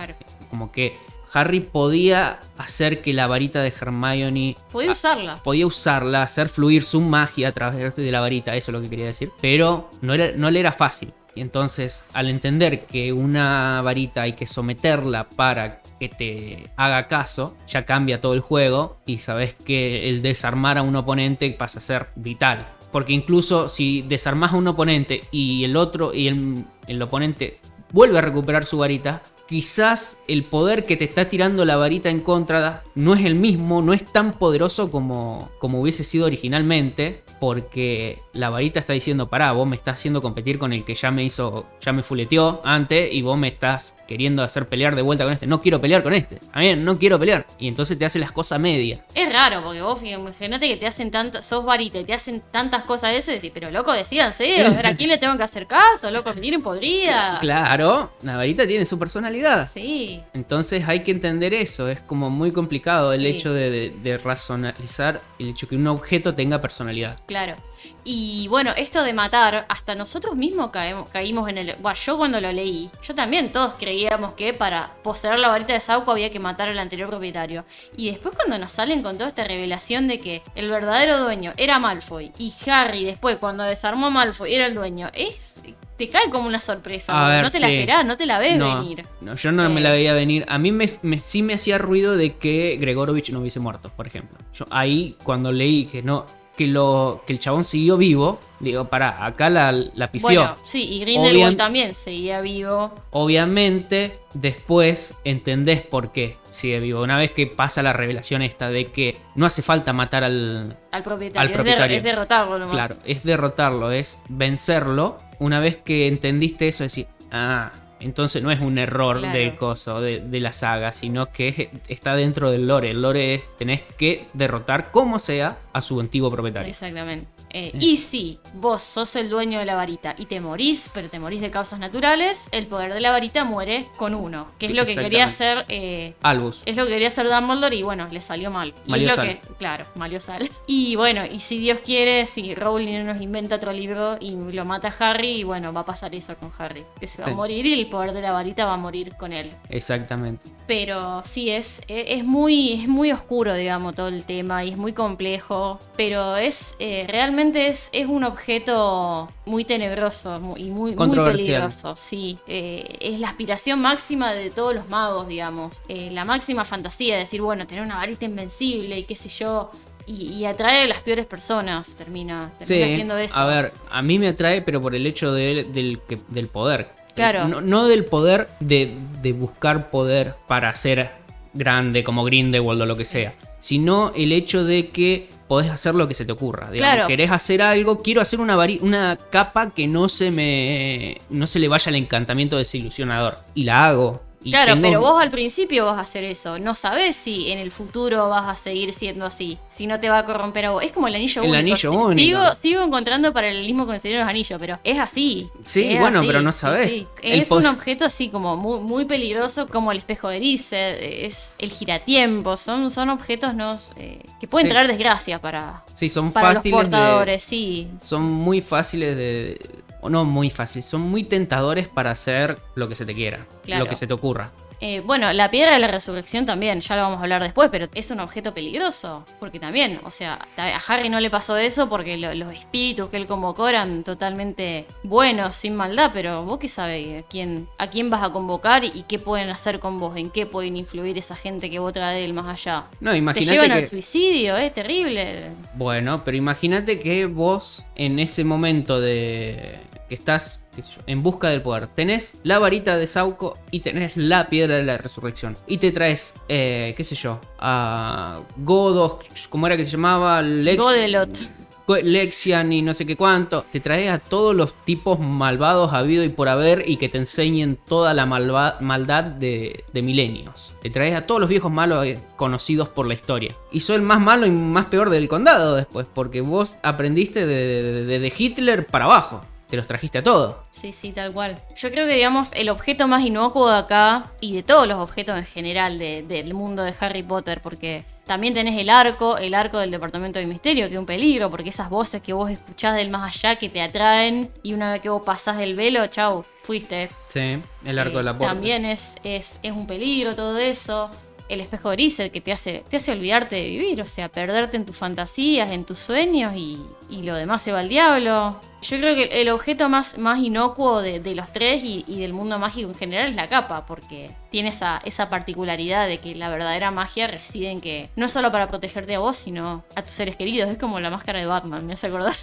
Como que Harry podía hacer que la varita de Hermione. Podía usarla. Podía usarla, hacer fluir su magia a través de la varita, eso es lo que quería decir. Pero no, era, no le era fácil. Y entonces, al entender que una varita hay que someterla para que te haga caso, ya cambia todo el juego y sabes que el desarmar a un oponente pasa a ser vital. Porque incluso si desarmas a un oponente y el otro y el, el oponente vuelve a recuperar su varita, quizás el poder que te está tirando la varita en contra no es el mismo, no es tan poderoso como, como hubiese sido originalmente, porque la varita está diciendo, pará, vos me estás haciendo competir con el que ya me hizo, ya me fuleteó antes y vos me estás queriendo hacer pelear de vuelta con este. No quiero pelear con este. A mí no quiero pelear. Y entonces te hace las cosas medias. Es raro, porque vos imagínate que te hacen tantas, sos varita y te hacen tantas cosas de eso y decís, pero loco, decídanse, a ver a quién le tengo que hacer caso, loco, tienen podrida. Claro, la varita tiene su personalidad. Sí. Entonces hay que entender eso. Es como muy complicado el hecho de, de racionalizar el hecho que un objeto tenga personalidad. Claro. Y bueno, esto de matar, hasta nosotros mismos caemos, caímos en el... Bueno, yo cuando lo leí, yo también todos creíamos que para poseer la varita de Sauco había que matar al anterior propietario. Y después cuando nos salen con toda esta revelación de que el verdadero dueño era Malfoy y Harry después cuando desarmó Malfoy era el dueño, es te cae como una sorpresa. no te la esperás, no te la ves venir. No, yo no me la veía venir. A mí me, sí me hacía ruido de que Gregorovich no hubiese muerto, por ejemplo. Yo ahí, cuando leí que no, que, lo, que el chabón siguió vivo, digo, para, acá la, la pifió. Bueno, sí, y Grindelwald también seguía vivo. Obviamente, después entendés por qué sigue vivo. Una vez que pasa la revelación esta de que no hace falta matar al, al propietario, Es, derrotarlo nomás. Claro, es derrotarlo, es vencerlo. Una vez que entendiste eso, decir, ah, entonces no es un error del coso, de, la saga, sino que está dentro del lore. El lore es tenés que derrotar como sea a su antiguo propietario. Exactamente. Eh. Y si vos sos el dueño de la varita y te morís, pero te morís de causas naturales, el poder de la varita muere con uno. Que es lo que quería hacer. eh, Albus. es lo que quería hacer Dumbledore y bueno, le salió mal. Y es lo sal. que, claro, malió sal. Y bueno, y si Dios quiere, si Rowling nos inventa otro libro y lo mata a Harry, y bueno, va a pasar eso con Harry. Que se va Sí. a morir y el poder de la varita va a morir con él. Exactamente. Pero sí, es, e, es, muy, es muy oscuro, digamos, todo el tema y es muy complejo. Pero es eh, realmente es, es un objeto muy tenebroso y muy, muy peligroso. Sí, Eh, es la aspiración máxima de todos los magos, digamos. Eh, la máxima fantasía de decir, bueno, tener una varita invencible y qué sé yo. Y, y atrae a las peores personas, termina, termina Sí, haciendo eso. a ver, a mí me atrae, pero por el hecho de- del, que- del poder. Claro. No, no del poder de, de buscar poder para ser grande como Grindelwald o lo que Sí. sea, sino el hecho de que podés hacer lo que se te ocurra. Digamos, Claro. querés hacer algo, quiero hacer una, una capa que no se me no se le vaya el encantamiento desilusionador. Y la hago. Y Claro, tengo- pero vos al principio vas a hacer eso. No sabés si en el futuro vas a seguir siendo así. Si no te va a corromper a vos. Es como el anillo El único. anillo único. Sigo, sigo encontrando paralelismo con el Señor de los Anillos, pero es así. Sí, Es bueno, así, pero no sabés. sí. Es un objeto así como muy, muy peligroso, como el espejo de Erice, es el giratiempo. Son, son objetos no, Eh, que pueden Sí. traer desgracia para, Sí, son para los fáciles de, portadores, sí. son muy fáciles de. O no muy fáciles, son muy tentadores para hacer lo que se te quiera, Claro. lo que se te ocurra. Eh, bueno, la piedra de la resurrección también, ya lo vamos a hablar después, pero es un objeto peligroso. Porque también, o sea, a Harry no le pasó eso porque lo- los espíritus que él convocó eran totalmente buenos, sin maldad, pero vos qué sabés a quién, a quién vas a convocar y qué pueden hacer con vos, en qué pueden influir esa gente que vos traes del más allá. No, Te llevan que. al suicidio, es terrible. Bueno, pero imagínate que vos en ese momento de que estás yo, en busca del poder, tenés la varita de Sauco y tenés la piedra de la resurrección. Y te traes, eh, qué sé yo, a Godos, ¿cómo era que se llamaba? Lex- Godelot. Go- Lexian y no sé qué cuánto. Te traes a todos los tipos malvados habido y por haber y que te enseñen toda la maldad de, de milenios. Te traes a todos los viejos malos eh, conocidos por la historia. Y soy el más malo y más peor del condado después, porque vos aprendiste de, de- de- de Hitler para abajo. Te los trajiste a todos. Sí, sí, tal cual. Yo creo que, digamos, el objeto más inocuo de acá y de todos los objetos en general de- del mundo de Harry Potter, porque también tenés el arco, el arco del Departamento de Misterio, que es un peligro, porque esas voces que vos escuchás del más allá que te atraen y una vez que vos pasás el velo, chau, fuiste. Sí, el arco Eh, de la puerta. También es, es, es un peligro todo eso. El espejo de Grisel que te hace, te hace olvidarte de vivir, o sea, perderte en tus fantasías, en tus sueños y, y lo demás se va al diablo. Yo creo que el objeto más, más inocuo de, de los tres y, y del mundo mágico en general es la capa, porque tiene esa, esa particularidad de que la verdadera magia reside en que no solo para protegerte a vos, sino a tus seres queridos. Es como la máscara de Batman, me hace acordar.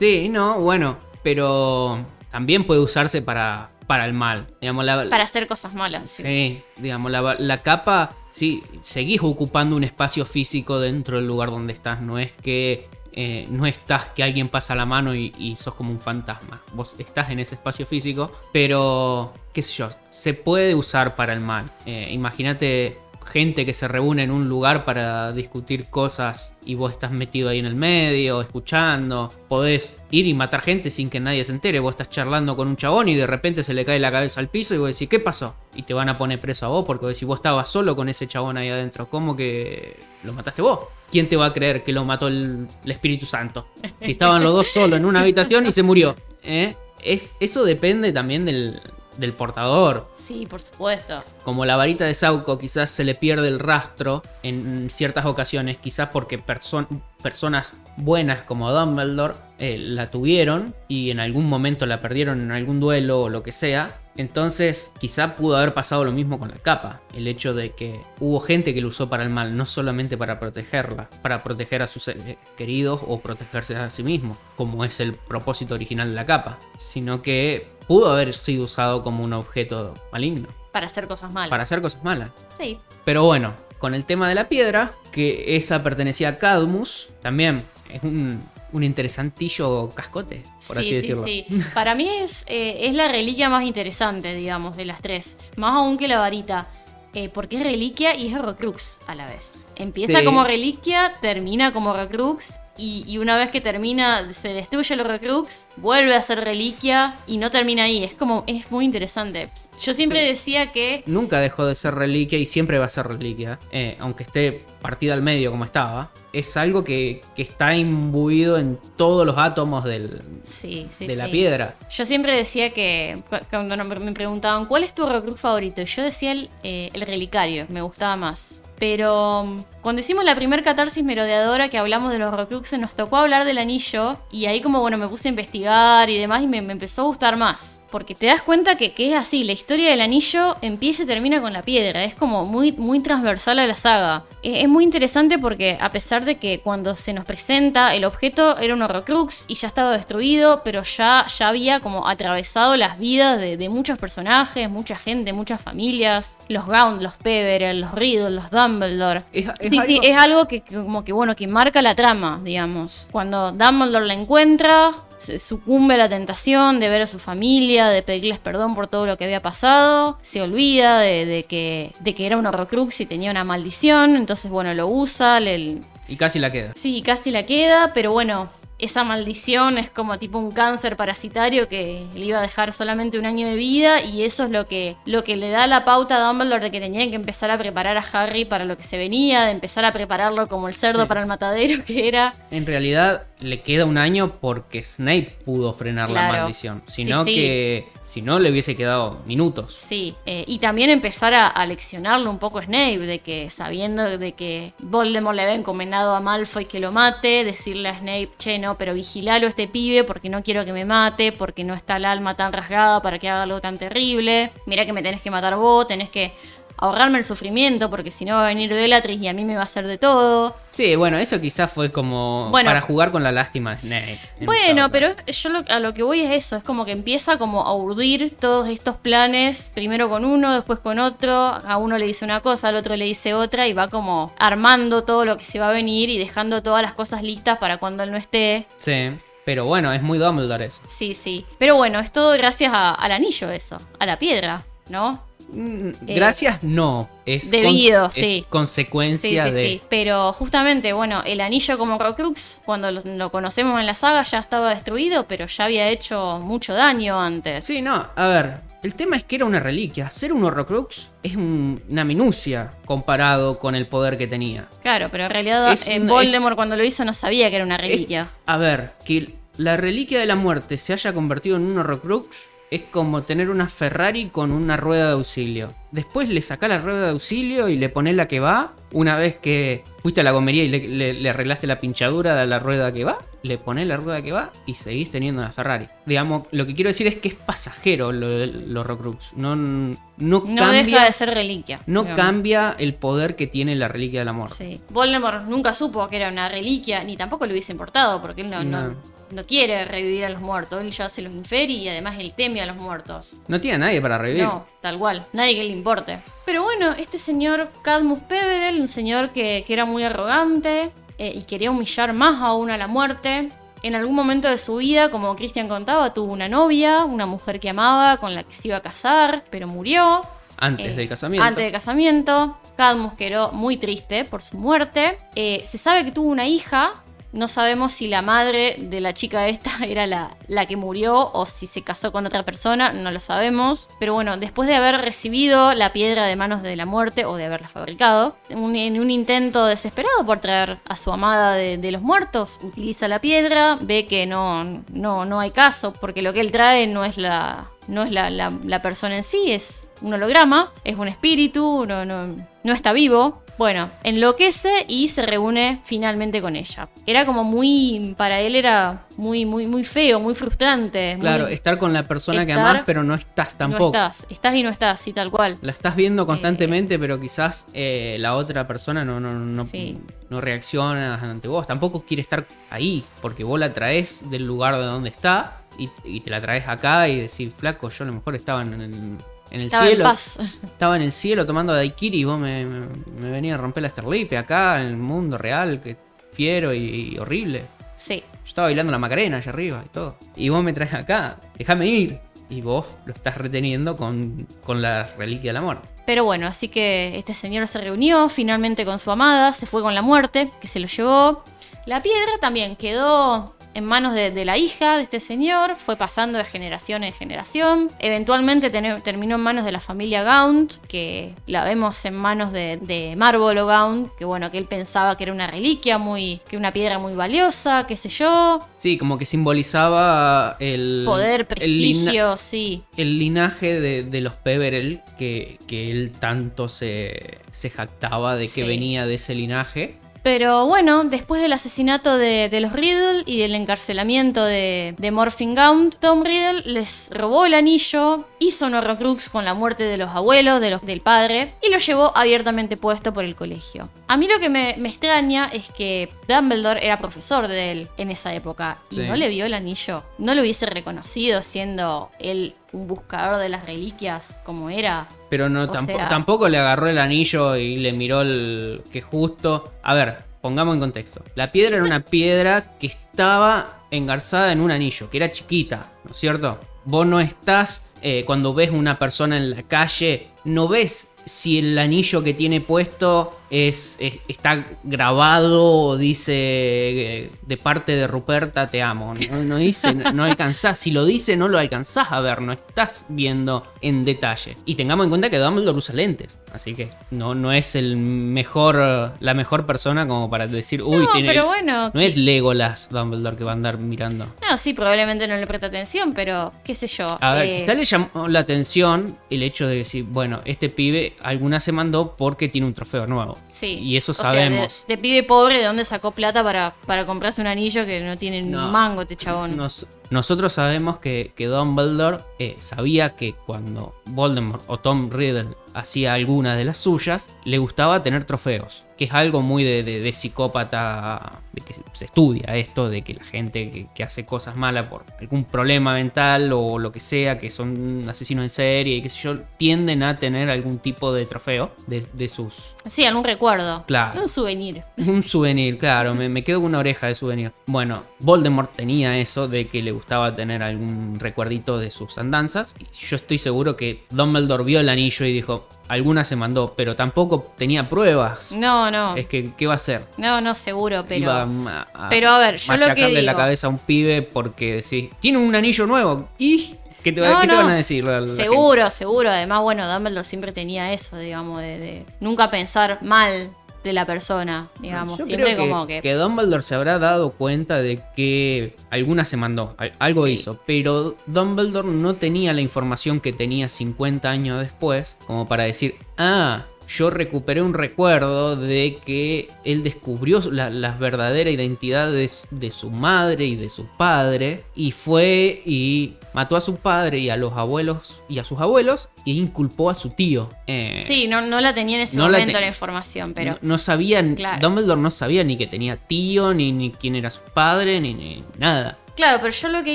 Sí, no, bueno, pero también puede usarse para, para el mal. Digamos, la, para hacer cosas malas. sí. Sí, digamos, la, la capa, sí, seguís ocupando un espacio físico dentro del lugar donde estás. No es que eh, no estás, que alguien pasa la mano y, y sos como un fantasma. Vos estás en ese espacio físico, pero, qué sé yo, se puede usar para el mal. Eh, Imagínate gente que se reúne en un lugar para discutir cosas y vos estás metido ahí en el medio, escuchando. Podés ir y matar gente sin que nadie se entere. Vos estás charlando con un chabón y de repente se le cae la cabeza al piso y vos decís, ¿qué pasó? Y te van a poner preso a vos porque si vos estabas solo con ese chabón ahí adentro, ¿cómo que lo mataste vos? ¿Quién te va a creer que lo mató el, Espíritu Santo? Si estaban los dos solos en una habitación y se murió. ¿eh? Es, eso depende también del, del portador. Sí, por supuesto. Como la varita de Sauco quizás se le pierde el rastro en ciertas ocasiones, quizás porque perso- personas buenas como Dumbledore eh, la tuvieron y en algún momento la perdieron en algún duelo o lo que sea. Entonces quizá pudo haber pasado lo mismo con la capa. El hecho de que hubo gente que lo usó para el mal, no solamente para protegerla, para proteger a sus seres queridos o protegerse a sí mismo, como es el propósito original de la capa, sino que pudo haber sido usado como un objeto maligno Para hacer cosas malas. para hacer cosas malas. Sí. Pero bueno, con el tema de la piedra, que esa pertenecía a Cadmus, también es un, un interesantillo cascote, por así sí, decirlo. sí, sí. Para mí es, eh, es la reliquia más interesante, digamos, de las tres. Más aún que la varita. eh, porque es reliquia y es Horrocrux a la vez. Empieza Sí. como reliquia, termina como Horrocrux. Y, y una vez que termina, se destruye el Horrocrux, vuelve a ser reliquia y no termina ahí. Es como, es muy interesante. Yo siempre Sí. decía que Nunca dejó de ser reliquia y siempre va a ser reliquia, eh, aunque esté partida al medio como estaba. Es algo que, que está imbuido en todos los átomos del- sí, sí, de la piedra. Yo siempre decía que cu- cuando me preguntaban cuál es tu Horrocrux favorito, yo decía el, eh, el relicario, me gustaba más. Pero cuando hicimos la primer catarsis merodeadora que hablamos de los Horrocruxes, nos tocó hablar del anillo y ahí como bueno me puse a investigar y demás y me, me empezó a gustar más. Porque te das cuenta que, que es así, la historia del anillo empieza y termina con la piedra, es como muy, muy transversal a la saga. Es, es muy interesante porque a pesar de que cuando se nos presenta el objeto era un Horrocrux y ya estaba destruido, pero ya, ya había como atravesado las vidas de, de muchos personajes, mucha gente, muchas familias, los Gaunt, los Peverell, los Riddle, los Dumbledore. Es, es Sí, sí, es algo que, que como que bueno, que marca la trama, digamos. Cuando Dumbledore la encuentra, se sucumbe a la tentación de ver a su familia, de pedirles perdón por todo lo que había pasado, se olvida de, de que, de que era un Horrocrux y tenía una maldición, entonces bueno, lo usa, le, Y casi la queda. Sí, casi la queda, pero bueno, esa maldición es como tipo un cáncer parasitario que le iba a dejar solamente un año de vida y eso es lo que, lo que le da la pauta a Dumbledore de que tenía que empezar a preparar a Harry para lo que se venía, de empezar a prepararlo como el cerdo Sí. para el matadero que era. En realidad le queda un año porque Snape pudo frenar la maldición. Si Sí, no sí. que. Si no, le hubiese quedado minutos. Sí, eh, y también empezar a, a leccionarlo un poco a Snape, de que sabiendo de que Voldemort le había encomendado a Malfoy que lo mate, decirle a Snape, che, no, pero vigilalo a este pibe porque no quiero que me mate, porque no está el alma tan rasgada para que haga algo tan terrible. Mira que me tenés que matar vos, tenés que ahorrarme el sufrimiento porque si no va a venir Bellatrix y a mí me va a hacer de todo. Sí, bueno, eso quizás fue como Bueno. para jugar con la lástima de Snape. en Bueno, pero yo lo- a lo que voy es eso, es como que empieza como a urdir todos estos planes, primero con uno, después con otro, a uno le dice una cosa, al otro le dice otra y va como armando todo lo que se va a venir y dejando todas las cosas listas para cuando él no esté. Sí, pero bueno, es muy Dumbledore eso. Sí, sí. Pero bueno, es todo gracias a- al anillo eso, a la piedra, ¿no? Eh, Gracias, no. Es debido, con- sí. Es consecuencia Sí, sí, de. sí. Pero justamente, bueno, el anillo como Horcrux, cuando lo, lo conocemos en la saga, ya estaba destruido, pero ya había hecho mucho daño antes. Sí, no, a ver. El tema es que era una reliquia. Ser un Horrocrux es un- una minucia comparado con el poder que tenía. Claro, pero en realidad eh, un- Voldemort cuando lo hizo no sabía que era una reliquia. Es- a ver, que la reliquia de la muerte se haya convertido en un Horrocrux es como tener una Ferrari con una rueda de auxilio. Después le sacás la rueda de auxilio y le pones la que va. Una vez que fuiste a la gomería y le, le- le arreglaste la pinchadura de la rueda que va, le pones la rueda que va y seguís teniendo una Ferrari. Digamos, lo que quiero decir es que es pasajero lo- los Horrocrux. No, no, no cambia, deja de ser reliquia. no digamos. cambia el poder que tiene la reliquia de la muerte. Sí. Voldemort nunca supo que era una reliquia, ni tampoco le hubiese importado, porque él no, no. No. No quiere revivir a los muertos. Él ya se los inferi y además él teme a los muertos. No tiene a nadie para revivir. No, tal cual. Nadie que le importe. Pero bueno, este señor Cadmus Peverell, un señor que, que era muy arrogante eh, y quería humillar más aún a la muerte. En algún momento de su vida, como Christian contaba, tuvo una novia, una mujer que amaba, con la que se iba a casar, pero murió. Antes Eh, del casamiento. Antes del casamiento. Cadmus quedó muy triste por su muerte. Eh, se sabe que tuvo una hija. No sabemos si la madre de la chica esta era la, la que murió o si se casó con otra persona, no lo sabemos. Pero bueno, después de haber recibido la piedra de manos de la muerte o de haberla fabricado, en un intento desesperado por traer a su amada de, de los muertos, utiliza la piedra, ve que no, no, no hay caso, porque lo que él trae no es la, no es la, la- la persona en sí, es un holograma, es un espíritu, no, no, no está vivo. Bueno, enloquece y se reúne finalmente con ella. Era como muy, para él era muy, muy, muy feo, muy frustrante. muy- Claro, estar con la persona que amás, pero no estás no tampoco. estás, estás y no estás, sí, tal cual. La estás viendo constantemente, pero quizás eh, la otra persona no, no, no, Sí. no reacciona ante vos. Tampoco quiere estar ahí, porque vos la traes del lugar de donde está y, y te la traes acá y decís, flaco, yo a lo mejor estaba en el, en el Estaba en cielo. paz. Estaba en el cielo tomando daiquiri y vos me, me, me venís a romper la esterlipe acá en el mundo real, que fiero y, y horrible. Sí, Yo estaba bailando la Macarena allá arriba y todo. Y vos me traes acá, déjame ir. Y vos lo estás reteniendo con, con la reliquia del amor. Pero bueno, así que este señor se reunió finalmente con su amada, se fue con la muerte, que se lo llevó. La piedra también quedó en manos de, de la hija de este señor, fue pasando de generación en generación. Eventualmente terminó en manos de la familia Gaunt, que la vemos en manos de, de Marvolo Gaunt, que bueno, que él pensaba que era una reliquia, muy, que una piedra muy valiosa, qué sé yo. Sí, como que simbolizaba el Poder, el sí. el linaje de, de los Peverell que, que él tanto se, se jactaba de que Sí. venía de ese linaje. Pero bueno, después del asesinato de, de los Riddle y del encarcelamiento de, de Morphin Gaunt, Tom Riddle les robó el anillo, hizo un horrocrux con la muerte de los abuelos, de los, del padre, y lo llevó abiertamente puesto por el colegio. A mí lo que me, me extraña es que Dumbledore era profesor de él en esa época y Sí. no le vio el anillo, no lo hubiese reconocido siendo él un buscador de las reliquias como era. Pero no, sea- tampoco le agarró el anillo y le miró el que justo. A ver, pongamos en contexto. La piedra era una piedra que estaba engarzada en un anillo, que era chiquita, ¿no es cierto? Vos no estás, eh, cuando ves una persona en la calle, no ves si el anillo que tiene puesto es, es- está grabado o dice eh, de parte de Ruperta te amo. No, no dice, no, no alcanzás. Si lo dice, no lo alcanzás a ver, no estás viendo en detalle. Y tengamos en cuenta que Dumbledore usa lentes, así que no, no es el mejor, la mejor persona como para decir, uy, no, tiene. pero bueno, no es Legolas Dumbledore que va a andar mirando. No, sí, probablemente no le presta atención, pero qué sé yo. A ver, eh, quizá le llamó la atención el hecho de decir, bueno, este pibe alguna se mandó porque tiene un trofeo nuevo. sí. Y eso O sea, sabemos. de, de pibe pobre, ¿de dónde sacó plata para, para comprarse un anillo que no tiene No. un mango este chabón? Nos- nosotros sabemos que, que Dumbledore eh, sabía que cuando Voldemort o Tom Riddle hacía alguna de las suyas, le gustaba tener trofeos. Que es algo muy de, psicópata, de que se estudia esto, de que la gente que, hace cosas malas por algún problema mental o lo que sea, que son asesinos en serie y qué sé yo, tienden a tener algún tipo de trofeo de sus... Sí, algún recuerdo. Claro. Un souvenir. Un souvenir, claro, me, me quedo con una oreja de souvenir. Bueno, Voldemort tenía eso de que le gustaba tener algún recuerdito de sus andanzas. Yo estoy seguro que Dumbledore vio el anillo y dijo, alguna se mandó, pero tampoco tenía pruebas. No, no. Es que, ¿qué va a hacer? No, no, seguro, pero. Iba a, a pero a ver, yo lo que machacarle la digo- cabeza a un pibe porque decís, tiene un anillo nuevo. ¿Y qué te, No, qué te no. van a decir? la- la gente? Seguro, seguro. Además, bueno, Dumbledore siempre tenía eso, digamos, de, de nunca pensar mal de la persona, digamos. Yo siempre creo que, como que. que Dumbledore se habrá dado cuenta de que alguna se mandó, al- algo Sí. hizo, pero Dumbledore no tenía la información que tenía 50 años después, como para decir, ah, yo recuperé un recuerdo de que él descubrió la, la verdadera identidad de, su madre y de su padre, y fue y mató a su padre y a los abuelos y a sus abuelos, e inculpó a su tío. Eh, Sí, no, no la tenía en ese no la momento te- la información, pero. no, no sabían, Claro. Dumbledore no sabía ni que tenía tío, ni, ni quién era su padre, ni, ni nada. Claro, pero yo lo que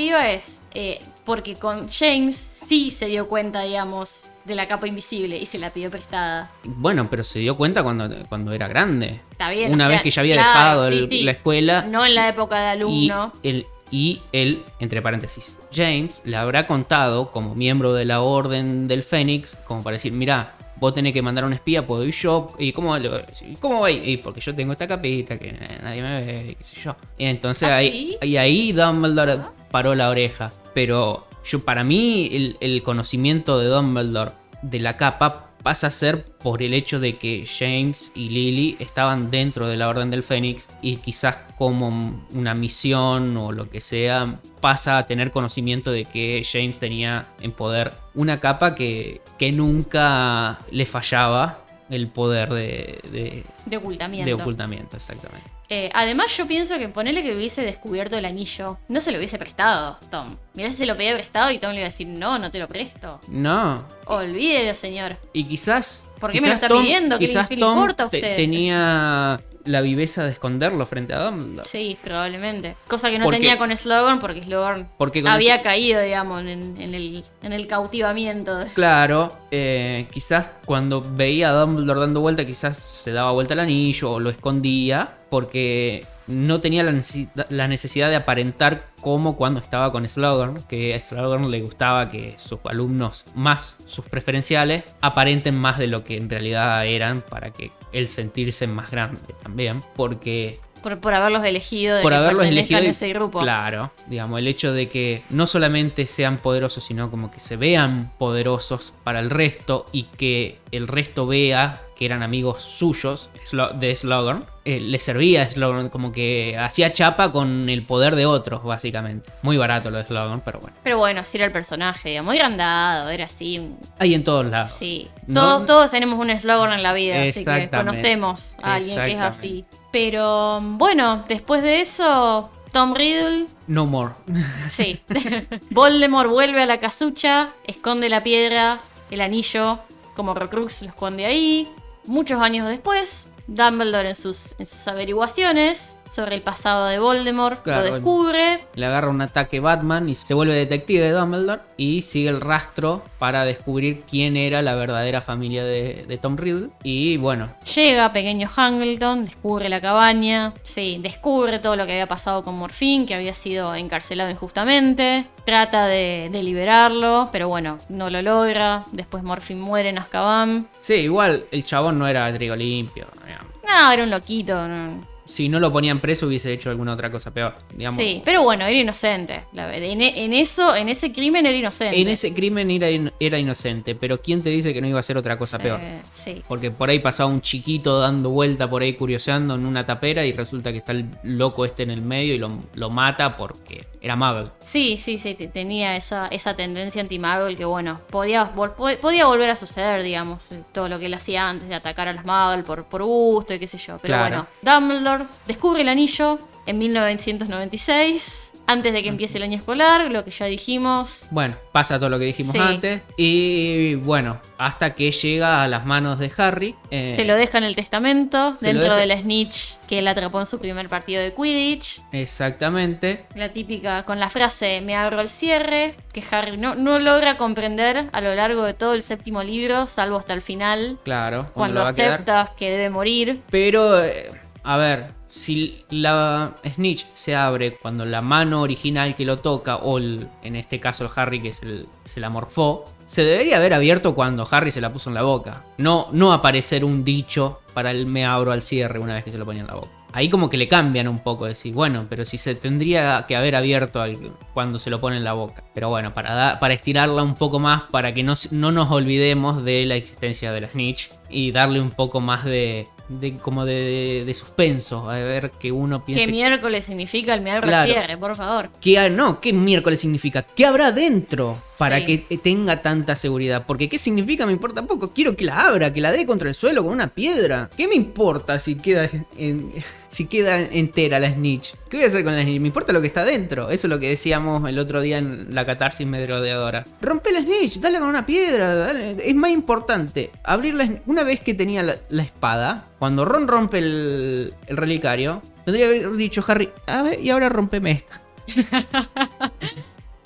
iba es, eh, porque con James sí se dio cuenta, digamos, de la capa invisible y se la pidió prestada. Bueno, pero se dio cuenta cuando, cuando era grande. Está bien. Una o vez que ya había claro, dejado sí, el- sí. la escuela. No en la época de y alumno. él, y él, entre paréntesis, James le habrá contado como miembro de la Orden del Fénix, como para decir, mira, vos tenés que mandar un espía, puedo ir yo. ¿Y cómo, le voy a? ¿Y cómo a porque yo tengo esta capita que nadie me ve, qué sé yo. Y entonces ¿Ah, ahí, sí? y ahí Dumbledore paró la oreja. Pero yo, para mí, el, el conocimiento de Dumbledore de la capa pasa a ser por el hecho de que James y Lily estaban dentro de la Orden del Fénix y quizás como una misión o lo que sea pasa a tener conocimiento de que James tenía en poder una capa que, que nunca le fallaba el poder de, de, De ocultamiento. de ocultamiento, exactamente. Eh, además, yo pienso que ponerle que hubiese descubierto el anillo, no se lo hubiese prestado, Tom. Mirá si se lo pedía prestado y Tom le iba a decir, no, no te lo presto. No, Olvídelo, señor. y quizás... ¿Por qué me lo quizás está pidiendo? ¿Qué quizás qué le importa a te- usted? tenía la viveza de esconderlo frente a Dumbledore. Sí, probablemente. Cosa que no Porque- tenía con Slogan porque Slogan Porque había ese- caído, digamos, en, en el, en el cautivamiento. Claro, eh, quizás cuando veía a Dumbledore dando vuelta, quizás se daba vuelta el anillo o lo escondía, porque no tenía la, necesi- la necesidad de aparentar como cuando estaba con Slughorn, que a Slughorn le gustaba que sus alumnos, más sus preferenciales, aparenten más de lo que en realidad eran para que él sentirse más grande también, porque Por, por haberlos elegido, de por que haberlos elegido. y- ese grupo. Claro, digamos, el hecho de que no solamente sean poderosos, sino como que se vean poderosos para el resto y que el resto vea que eran amigos suyos de Slogan. eh, le servía a Slogan, como que hacía chapa con el poder de otros, básicamente. Muy barato lo de Slogan, pero bueno. Pero bueno, sí era el personaje, digamos, muy grandado, era así. Hay en todos lados. Sí. No- Todos, todos tenemos un eslogan en la vida, así que conocemos a alguien que es así. Pero bueno, después de eso, Tom Riddle, No more. sí. Voldemort vuelve a la casucha, esconde la piedra, el anillo, como Horcrux lo esconde ahí. Muchos años después, Dumbledore en sus, en sus averiguaciones sobre el pasado de Voldemort Claro. lo descubre. Le agarra un ataque Batman y se vuelve detective de Dumbledore y sigue el rastro para descubrir quién era la verdadera familia de, de Tom Riddle. Y bueno, Llega pequeño Hangleton, descubre la cabaña, sí, descubre todo lo que había pasado con Morfín, que había sido encarcelado injustamente, trata de, de liberarlo, pero bueno, no lo logra, después Morfín muere en Azkaban. sí, igual el chabón no era trigo limpio. digamos. No, era un loquito, no. Si no lo ponían preso hubiese hecho alguna otra cosa peor. Digamos. Sí, pero bueno, era inocente. La verdad, en, en eso, en ese crimen era inocente. En ese crimen era, in- era inocente, pero ¿quién te dice que no iba a ser otra cosa Sí, peor? Sí. Porque por ahí pasaba un chiquito dando vuelta por ahí curioseando en una tapera y resulta que está el loco este en el medio y lo, lo mata porque era Muggle. Sí, sí, sí, te- tenía esa, esa tendencia anti-Muggle que, bueno, podía, vol- podía volver a suceder, digamos, eh, todo lo que él hacía antes de atacar a los Muggle por, por gusto y qué sé yo. Pero Claro. bueno, Dumbledore descubre el anillo en 1996, antes de que empiece el año escolar, lo que ya dijimos. Bueno, pasa todo lo que dijimos Sí. antes. Y bueno, hasta que llega a las manos de Harry. eh, Se lo deja en el testamento, dentro deja- de la snitch que él atrapó en su primer partido de Quidditch. Exactamente. La típica con la frase me abro el cierre, que Harry no, no logra comprender a lo largo de todo el séptimo libro, salvo hasta el final, Claro. cuando cuando lo va a quedar. acepta que debe morir. Pero, eh, a ver, si la snitch se abre cuando la mano original que lo toca, o en este caso el Harry que se, la morfó, se debería haber abierto cuando Harry se la puso en la boca. No, no aparecer un dicho para el me abro al cierre una vez que se lo ponía en la boca. Ahí como que le cambian un poco, decir, bueno, pero si se tendría que haber abierto cuando se lo pone en la boca. Pero bueno, para, da- para estirarla un poco más, para que no, no nos olvidemos de la existencia de la snitch y darle un poco más de, de como de, de- de suspenso, a ver que uno piense... ¿Qué miércoles significa el Claro. el cierre, por favor? ¿Qué ha- no, ¿qué miércoles significa? ¿Qué habrá dentro para Sí. que tenga tanta seguridad? Porque ¿qué significa? Me importa poco. Quiero que la abra, que la dé contra el suelo con una piedra. ¿Qué me importa si queda, en- si queda entera la snitch? ¿Qué voy a hacer con la snitch? Me importa lo que está dentro. Eso es lo que decíamos el otro día en la catarsis merodeadora. Rompe la snitch, dale con una piedra. Es más importante abrir la. Una vez que tenía la, espada, cuando Ron rompe el, el relicario, tendría haber dicho Harry, a ver, y ahora rompeme esta.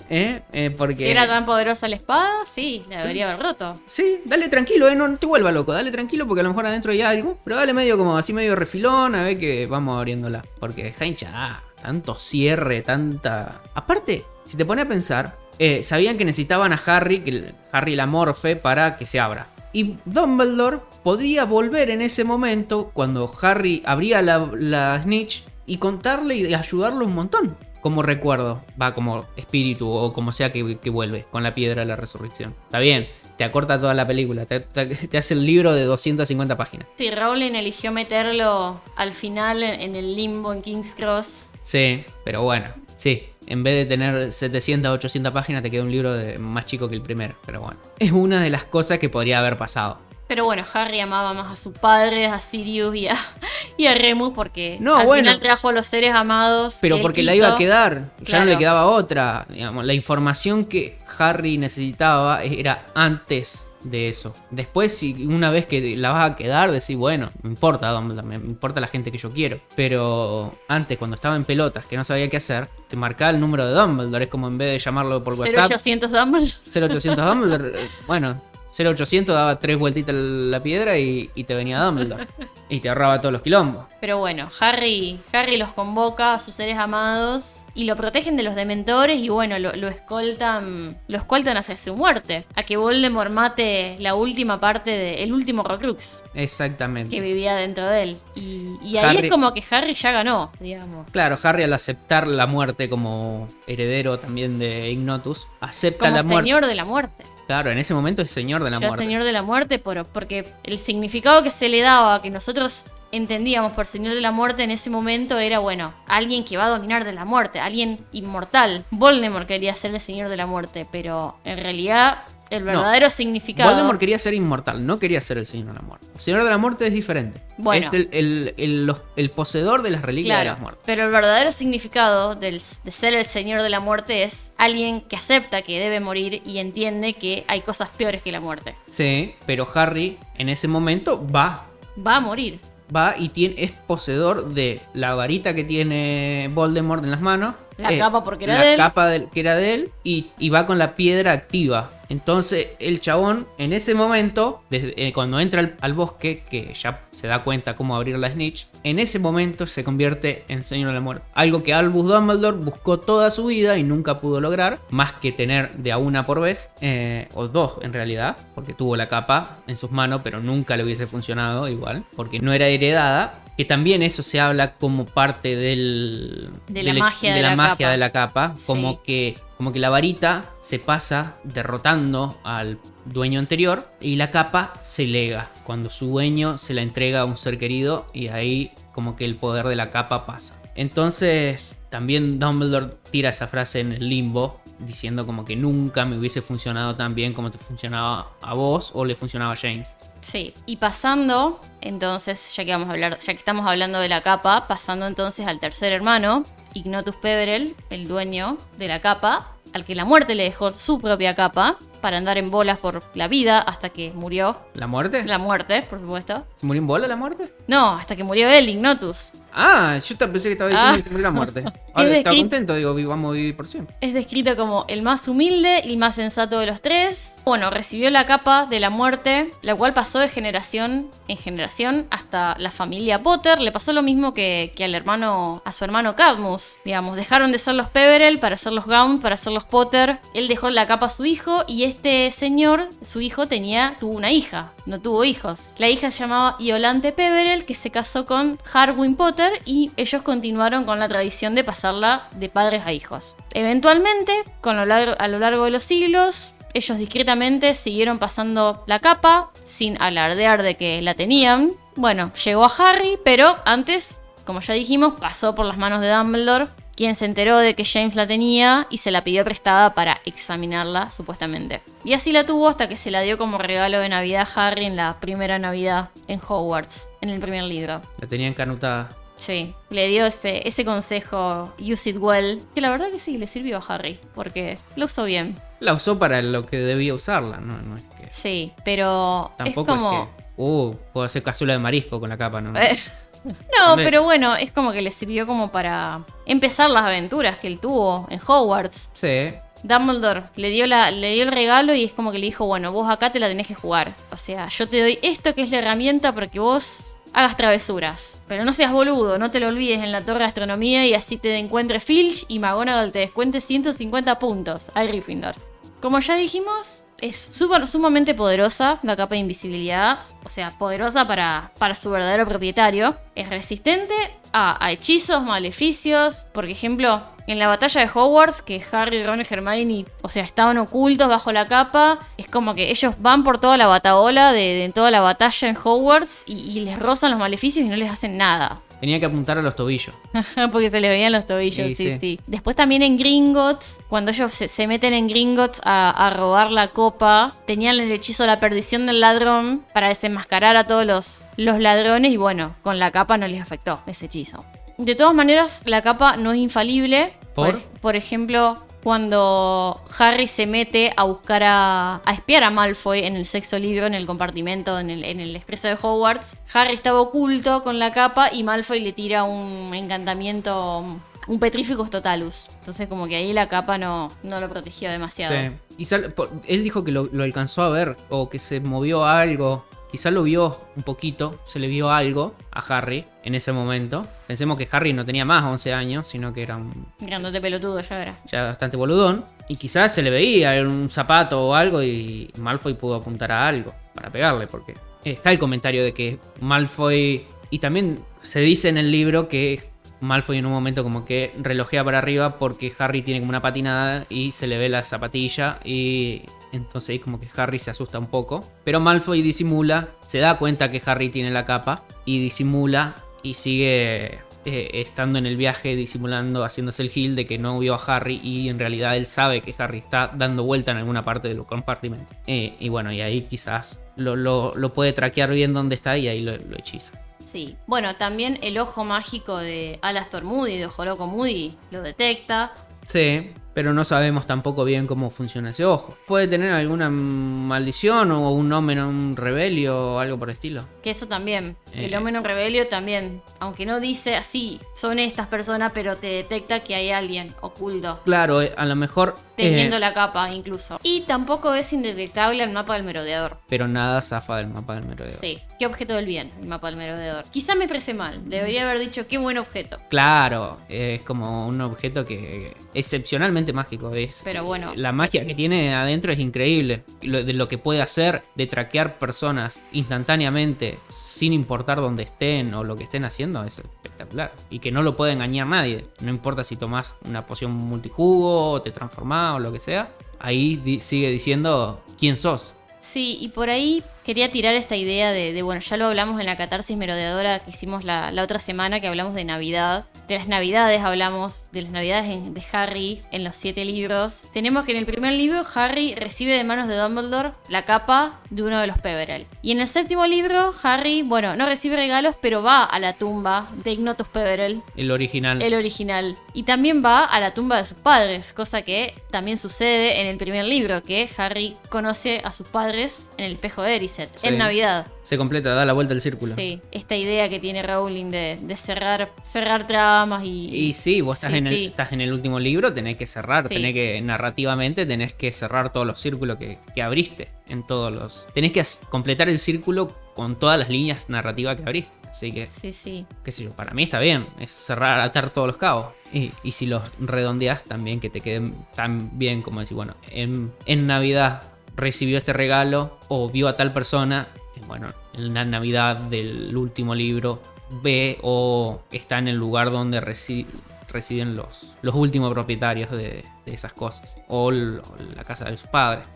¿Eh? Eh, porque... Si era tan poderosa la espada, sí, la debería haber roto. Sí, dale tranquilo, eh, no te vuelva loco, dale tranquilo porque a lo mejor adentro hay algo, pero dale medio como así medio refilón, a ver que vamos abriéndola. Porque deja hinchada, tanto cierre, tanta... Aparte, si te pones a pensar, eh, sabían que necesitaban a Harry, que Harry la morfe para que se abra. Y Dumbledore podría volver en ese momento, cuando Harry abría la, la snitch, y contarle y ayudarlo un montón. Como recuerdo, va como espíritu o como sea que, que vuelve con la piedra de la resurrección. Está bien, te acorta toda la película, te, te- te hace el libro de 250 páginas. Sí, Rowling eligió meterlo al final en, el limbo en King's Cross. Sí, pero bueno, sí. En vez de tener 700, 800 páginas, te queda un libro de, más chico que el primero. Pero bueno, es una de las cosas que podría haber pasado. Pero bueno, Harry amaba más a su padre, a Sirius y a, y a Remus porque No, al bueno. final trajo a los seres amados. Pero porque la iba a quedar, ya no le quedaba otra. Digamos, la información que Harry necesitaba era antes de eso. Después, si una vez que la vas a quedar, decís, bueno, me importa, Dumbledore, me importa la gente que yo quiero. Pero antes, cuando estaba en pelotas, que no sabía qué hacer, te marcaba el número de Dumbledore. Es como en vez de llamarlo por WhatsApp, 0800 Dumbledore. 0800 Dumbledore. Bueno, 0800 daba tres vueltitas la piedra y, y te venía Dumbledore. Y te ahorraba todos los quilombos. Pero bueno, Harry, Harry los convoca a sus seres amados y lo protegen de los dementores y bueno, lo, lo escoltan lo escoltan hacia su muerte, a que Voldemort mate la última parte de el último Horcrux Exactamente. que vivía dentro de él. Y, y ahí Harry- es como que Harry ya ganó, digamos. Claro, Harry al aceptar la muerte como heredero también de Ignotus, acepta Como la muerte. señor de la muerte. Claro, en ese momento es señor de la muerte. señor de la muerte, por- porque el significado que se le daba, que nosotros entendíamos por señor de la muerte en ese momento era, bueno, alguien que va a dominar de la muerte, alguien inmortal. Voldemort quería ser el señor de la muerte, pero en realidad el No. verdadero significado... Voldemort quería ser inmortal, no quería ser el señor de la muerte. El señor de la muerte es diferente. Bueno. Es el, el- el- los- el poseedor de las reliquias de Claro, las muertes. pero el verdadero significado del- de ser el señor de la muerte es alguien que acepta que debe morir y entiende que hay cosas peores que la muerte. Sí, pero Harry en ese momento va. Va a morir. Va y tiene, es poseedor de la varita que tiene Voldemort en las manos. La eh, capa porque era la de él. capa del- que era de él y, y va con la piedra activa. Entonces el chabón en ese momento, desde, eh, cuando entra al, al bosque, que ya se da cuenta cómo abrir la snitch, en ese momento se convierte en Señor de la Muerte. Algo que Albus Dumbledore buscó toda su vida y nunca pudo lograr, más que tener de a una por vez, eh, o dos en realidad, porque tuvo la capa en sus manos, pero nunca le hubiese funcionado igual, porque no era heredada. Que también eso se habla como parte del, De la del- magia de la magia capa. de la capa, como Sí. que como que la varita se pasa derrotando al dueño anterior y la capa se lega cuando su dueño se la entrega a un ser querido y ahí como que el poder de la capa pasa. Entonces también Dumbledore tira esa frase en el limbo diciendo como que nunca me hubiese funcionado tan bien como te funcionaba a vos o le funcionaba a James. Sí, y pasando, entonces, ya que vamos a hablar, ya que estamos hablando de la capa, pasando entonces al tercer hermano, Ignotus Peverell, el dueño de la capa, al que la muerte le dejó su propia capa para andar en bolas por la vida hasta que murió. ¿La muerte? La muerte, por supuesto. ¿Se murió en bola la muerte? No, hasta que murió él, Ignotus. Ah, yo pensé que estaba diciendo Ah. que murió la muerte. Ahora Es estaba contento, digo, vamos a vivir por siempre. Es descrito como el más humilde y el más sensato de los tres. Bueno, recibió la capa de la muerte, la cual pasó de generación en generación hasta la familia Potter. Le pasó lo mismo que, que al hermano, a su hermano Cadmus. Digamos, dejaron de ser los Peverell para ser los Gaunt, para ser los Potter. Él dejó la capa a su hijo y este señor, su hijo, tenía, tuvo una hija. No tuvo hijos. La hija se llamaba Iolante Peverell, que se casó con Harwin Potter y ellos continuaron con la tradición de pasarla de padres a hijos. Eventualmente, con lo largo- a lo largo de los siglos, ellos discretamente siguieron pasando la capa, sin alardear de que la tenían. Bueno, llegó a Harry, pero antes, como ya dijimos, pasó por las manos de Dumbledore, quien se enteró de que James la tenía y se la pidió prestada para examinarla, supuestamente. Y así la tuvo hasta que se la dio como regalo de Navidad a Harry en la primera Navidad en Hogwarts, en el primer libro. La tenía encanutada. Sí, le dio ese, ese consejo, use it well, que la verdad que sí, le sirvió a Harry, porque lo usó bien. La usó para lo que debía usarla, no, no es que. Sí, pero Tampoco es como... es que. Uh, puedo hacer cazuela de marisco con la capa, ¿no? No, pero bueno, es como que le sirvió como para empezar las aventuras que él tuvo en Hogwarts. Sí. Dumbledore le dio, la, le dio el regalo y es como que le dijo, bueno, vos acá te la tenés que jugar. O sea, yo te doy esto que es la herramienta para que vos hagas travesuras. Pero no seas boludo, no te lo olvides en la torre de astronomía y así te encuentre Filch y McGonagall te descuente 150 puntos a Gryffindor. Como ya dijimos, es sumamente poderosa la capa de invisibilidad. O sea, poderosa para, para su verdadero propietario. Es resistente a, hechizos, maleficios. Por ejemplo, en la batalla de Hogwarts, que Harry, Ron y Hermione, o sea, estaban ocultos bajo la capa. Es como que ellos van por toda la bataola de, de toda la batalla en Hogwarts y, y les rozan los maleficios y no les hacen nada. Tenía que apuntar a los tobillos. Porque se le veían los tobillos, Sí, sí, sí. sí. Después también en Gringotts, cuando ellos se, se meten en Gringotts a, a robar la copa, tenían el hechizo de la perdición del ladrón para desenmascarar a todos los, los ladrones y bueno, con la capa no les afectó ese hechizo. De todas maneras, la capa no es infalible. ¿Por? por ejemplo, cuando Harry se mete a buscar a, a espiar a Malfoy en el sexto libro, en el compartimento, en el, en el expreso de Hogwarts, Harry estaba oculto con la capa y Malfoy le tira un encantamiento, un Petrificus Totalus. Entonces como que ahí la capa no, no lo protegió demasiado. Sí. Y él dijo que lo, lo alcanzó a ver o que se movió algo. Quizá lo vio un poquito, se le vio algo a Harry en ese momento. Pensemos que Harry no tenía más 11 años, sino que era un Grandote pelotudo ya era. ya bastante boludón. Y quizás se le veía un zapato o algo y Malfoy pudo apuntar a algo para pegarle, porque está el comentario de que Malfoy... Y también se dice en el libro que Malfoy en un momento como que relojea para arriba porque Harry tiene como una patinada y se le ve la zapatilla y entonces ahí como que Harry se asusta un poco. Pero Malfoy disimula, se da cuenta que Harry tiene la capa y disimula y sigue eh, estando en el viaje disimulando, haciéndose el gil de que no vio a Harry y en realidad él sabe que Harry está dando vuelta en alguna parte del compartimento. Eh, y bueno, y ahí quizás lo, lo- lo puede traquear bien dónde está y ahí lo, lo hechiza. Sí. Bueno, también el ojo mágico de Alastor Moody, de Joroco Moody, lo detecta. Sí, pero no sabemos tampoco bien cómo funciona ese ojo. Puede tener alguna maldición o un omen, un rebelio o algo por el estilo. Que eso también. El Eh. Omeno Rebelio también. Aunque no dice así, son estas personas, pero te detecta que hay alguien oculto. Claro, eh, a lo mejor... Teniendo eh, la capa incluso. Y tampoco es indetectable el mapa del merodeador. Pero nada zafa del mapa del merodeo. Sí. ¿Qué objeto del bien? El mapa del merodeador. Quizá me parece mal. Debería haber dicho qué buen objeto. Claro, es como un objeto que excepcionalmente mágico es. Pero bueno. La magia que tiene adentro es increíble. Lo- de lo que puede hacer de traquear personas instantáneamente sin importar dónde estén o lo que estén haciendo es espectacular. Y que no lo puede engañar nadie. No importa si tomás una poción multijugo o te transformás o lo que sea. Ahí di- sigue diciendo quién sos. Sí, y por ahí quería tirar esta idea de, de, bueno, ya lo hablamos en la catarsis merodeadora que hicimos la, la otra semana, que hablamos de Navidad. De las Navidades hablamos, de las Navidades en- de Harry en los siete libros. Tenemos que en el primer libro Harry recibe de manos de Dumbledore la capa de uno de los Peverell. Y en el séptimo libro Harry, bueno, no recibe regalos, pero va a la tumba de Ignotus Peverell, El original. el original. Y también va a la tumba de sus padres, cosa que también sucede en el primer libro, que Harry conoce a sus padres en el espejo de Sí. en Navidad. Se completa, da la vuelta al círculo. Sí, esta idea que tiene Rowling de, de cerrar, cerrar tramas y... Y sí, vos estás, Sí, en el, sí. estás en el último libro, tenés que cerrar, tenés que narrativamente tenés que cerrar todos los círculos que, que abriste en todos los. Tenés que completar el círculo con todas las líneas narrativas que abriste. Así que, Sí, sí. qué sé yo, para mí está bien, es cerrar, atar todos los cabos. Y, y si los redondeas también que te queden tan bien como decir, bueno, en, en Navidad recibió este regalo o vio a tal persona, y bueno, en la Navidad del último libro ve o está en el lugar donde resi- residen los, los últimos propietarios de, esas cosas o la casa de sus padres.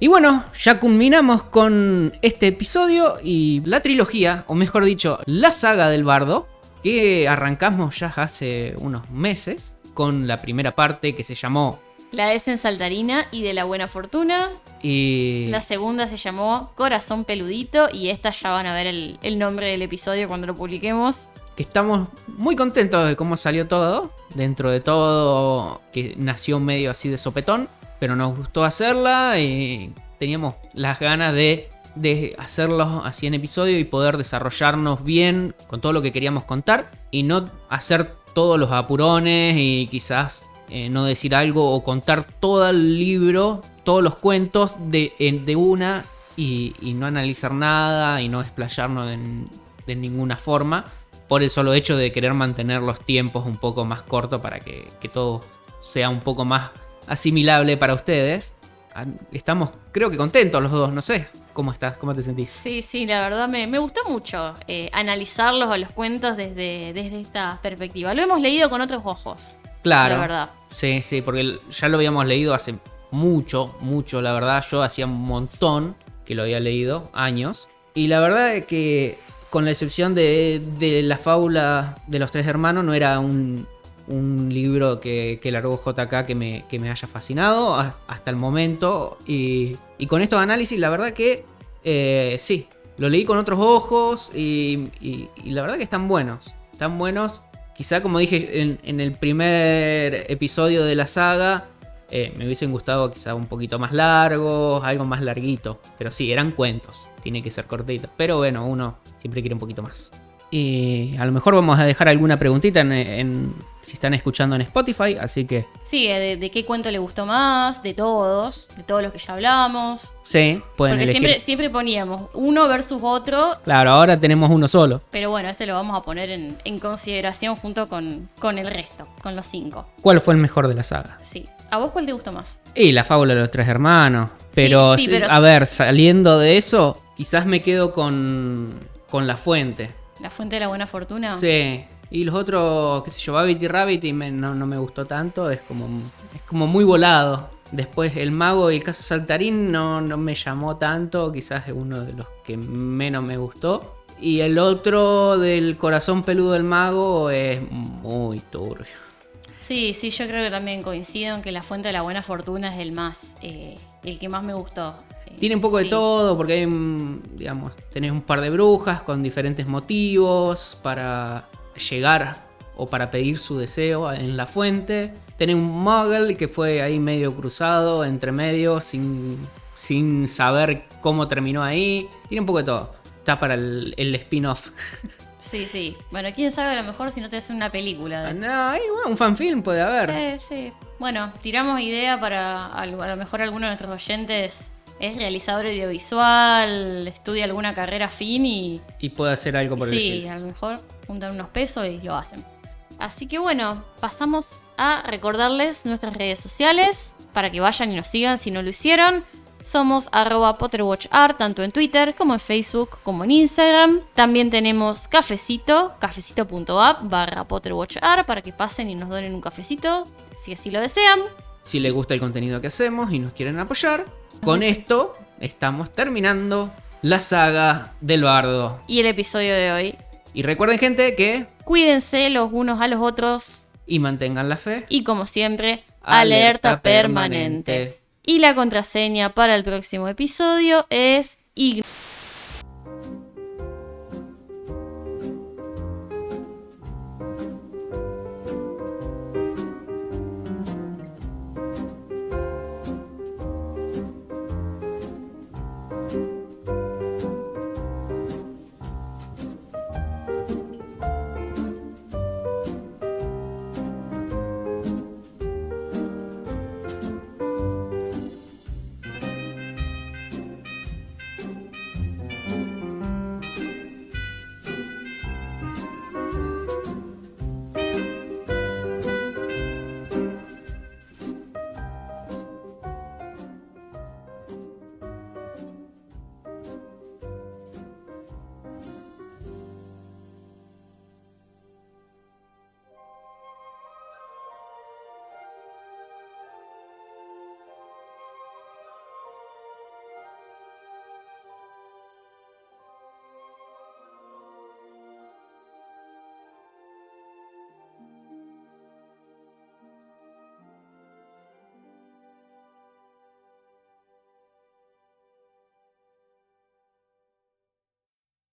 Y bueno, ya culminamos con este episodio y la trilogía, o mejor dicho, la saga del bardo, que arrancamos ya hace unos meses con la primera parte que se llamó La S en Saltarina y de la Buena Fortuna. Y La segunda se llamó Corazón Peludito y esta ya van a ver el, el nombre del episodio cuando lo publiquemos. que estamos muy contentos de cómo salió todo, dentro de todo que nació medio así de sopetón, pero nos gustó hacerla y teníamos las ganas de, de hacerlo así en episodio y poder desarrollarnos bien con todo lo que queríamos contar y no hacer todos los apurones y quizás eh, no decir algo o contar todo el libro, todos los cuentos de, de una y, y no analizar nada y no explayarnos en- de ninguna forma por el solo hecho de querer mantener los tiempos un poco más cortos para que, que todo sea un poco más asimilable para ustedes. Ah, Estamos, creo que contentos los dos, no sé. ¿Cómo estás? ¿Cómo te sentís? Sí, sí, la verdad me, me gustó mucho eh, analizarlos a los cuentos desde, desde esta perspectiva. Lo hemos leído con otros ojos. Claro. La verdad. Sí, sí, porque ya lo habíamos leído hace mucho, mucho, la verdad. Yo hacía un montón que lo había leído, años. Y la verdad es que, con la excepción de, de la fábula de los tres hermanos, no era un, un libro que, que largó JK que me, que me haya fascinado hasta el momento. Y, y con estos análisis, la verdad que eh, sí, lo leí con otros ojos y, y- y la verdad que están buenos. Están buenos. Quizá como dije en, en el primer episodio de la saga, eh, me hubiesen gustado quizá un poquito más largos, algo más larguito. Pero sí, eran cuentos, tiene que ser cortito. Pero bueno, uno siempre quiere un poquito más. Y a lo mejor vamos a dejar alguna preguntita en, en- si están escuchando en Spotify, así que Sí, de, de qué cuento le gustó más, de todos, de todos los que ya hablamos. sí, pueden Porque elegir. siempre, siempre poníamos uno versus otro, Claro, ahora tenemos uno solo. pero bueno, este lo vamos a poner en, en consideración junto con, con el resto, con los cinco. ¿Cuál fue el mejor de la saga? Sí. ¿A vos cuál te gustó más? Y la fábula de los tres hermanos. Pero, sí, sí, pero- a ver, saliendo de eso, quizás me quedo con, con la fuente. ¿La fuente de la buena fortuna? Sí. Y los otros, qué sé yo, Babbit y Rabbit y me- no, no me gustó tanto. Es como, es como muy volado. Después el mago y el caso saltarín no, no me llamó tanto. Quizás es uno de los que menos me gustó. Y el otro del corazón peludo del mago es muy turbio. Sí, sí, yo creo que también coincido en que la fuente de la buena fortuna es el más, eh, el que más me gustó. Eh, Tiene un poco de todo, porque hay, digamos, tenés un par de brujas con diferentes motivos para llegar o para pedir su deseo en la fuente. Tenés un muggle que fue ahí medio cruzado, entre medio, sin, sin saber cómo terminó ahí. Tiene un poco de todo. Está para el, el spin-off. Sí, sí. Bueno, quién sabe a lo mejor si no te hacen una película. de- no, ahí, bueno, un fanfilm puede haber. Sí, sí. Bueno, tiramos idea para a lo mejor alguno de nuestros oyentes es realizador audiovisual, estudia alguna carrera fin y Y puede hacer algo por el sí, estilo. a lo mejor juntan unos pesos y lo hacen. Así que bueno, pasamos a recordarles nuestras redes sociales para que vayan y nos sigan si no lo hicieron. Somos arroba PotterWatchArt, tanto en Twitter como en Facebook como en Instagram. También tenemos cafecito, cafecito.app barra PotterWatchArt para que pasen y nos donen un cafecito si así lo desean. Si les gusta el contenido que hacemos y nos quieren apoyar, con esto estamos terminando la saga del bardo. Y el episodio de hoy. Y recuerden gente que... Cuídense los unos a los otros Y mantengan la fe. y como siempre, alerta, permanente. Y la contraseña para el próximo episodio es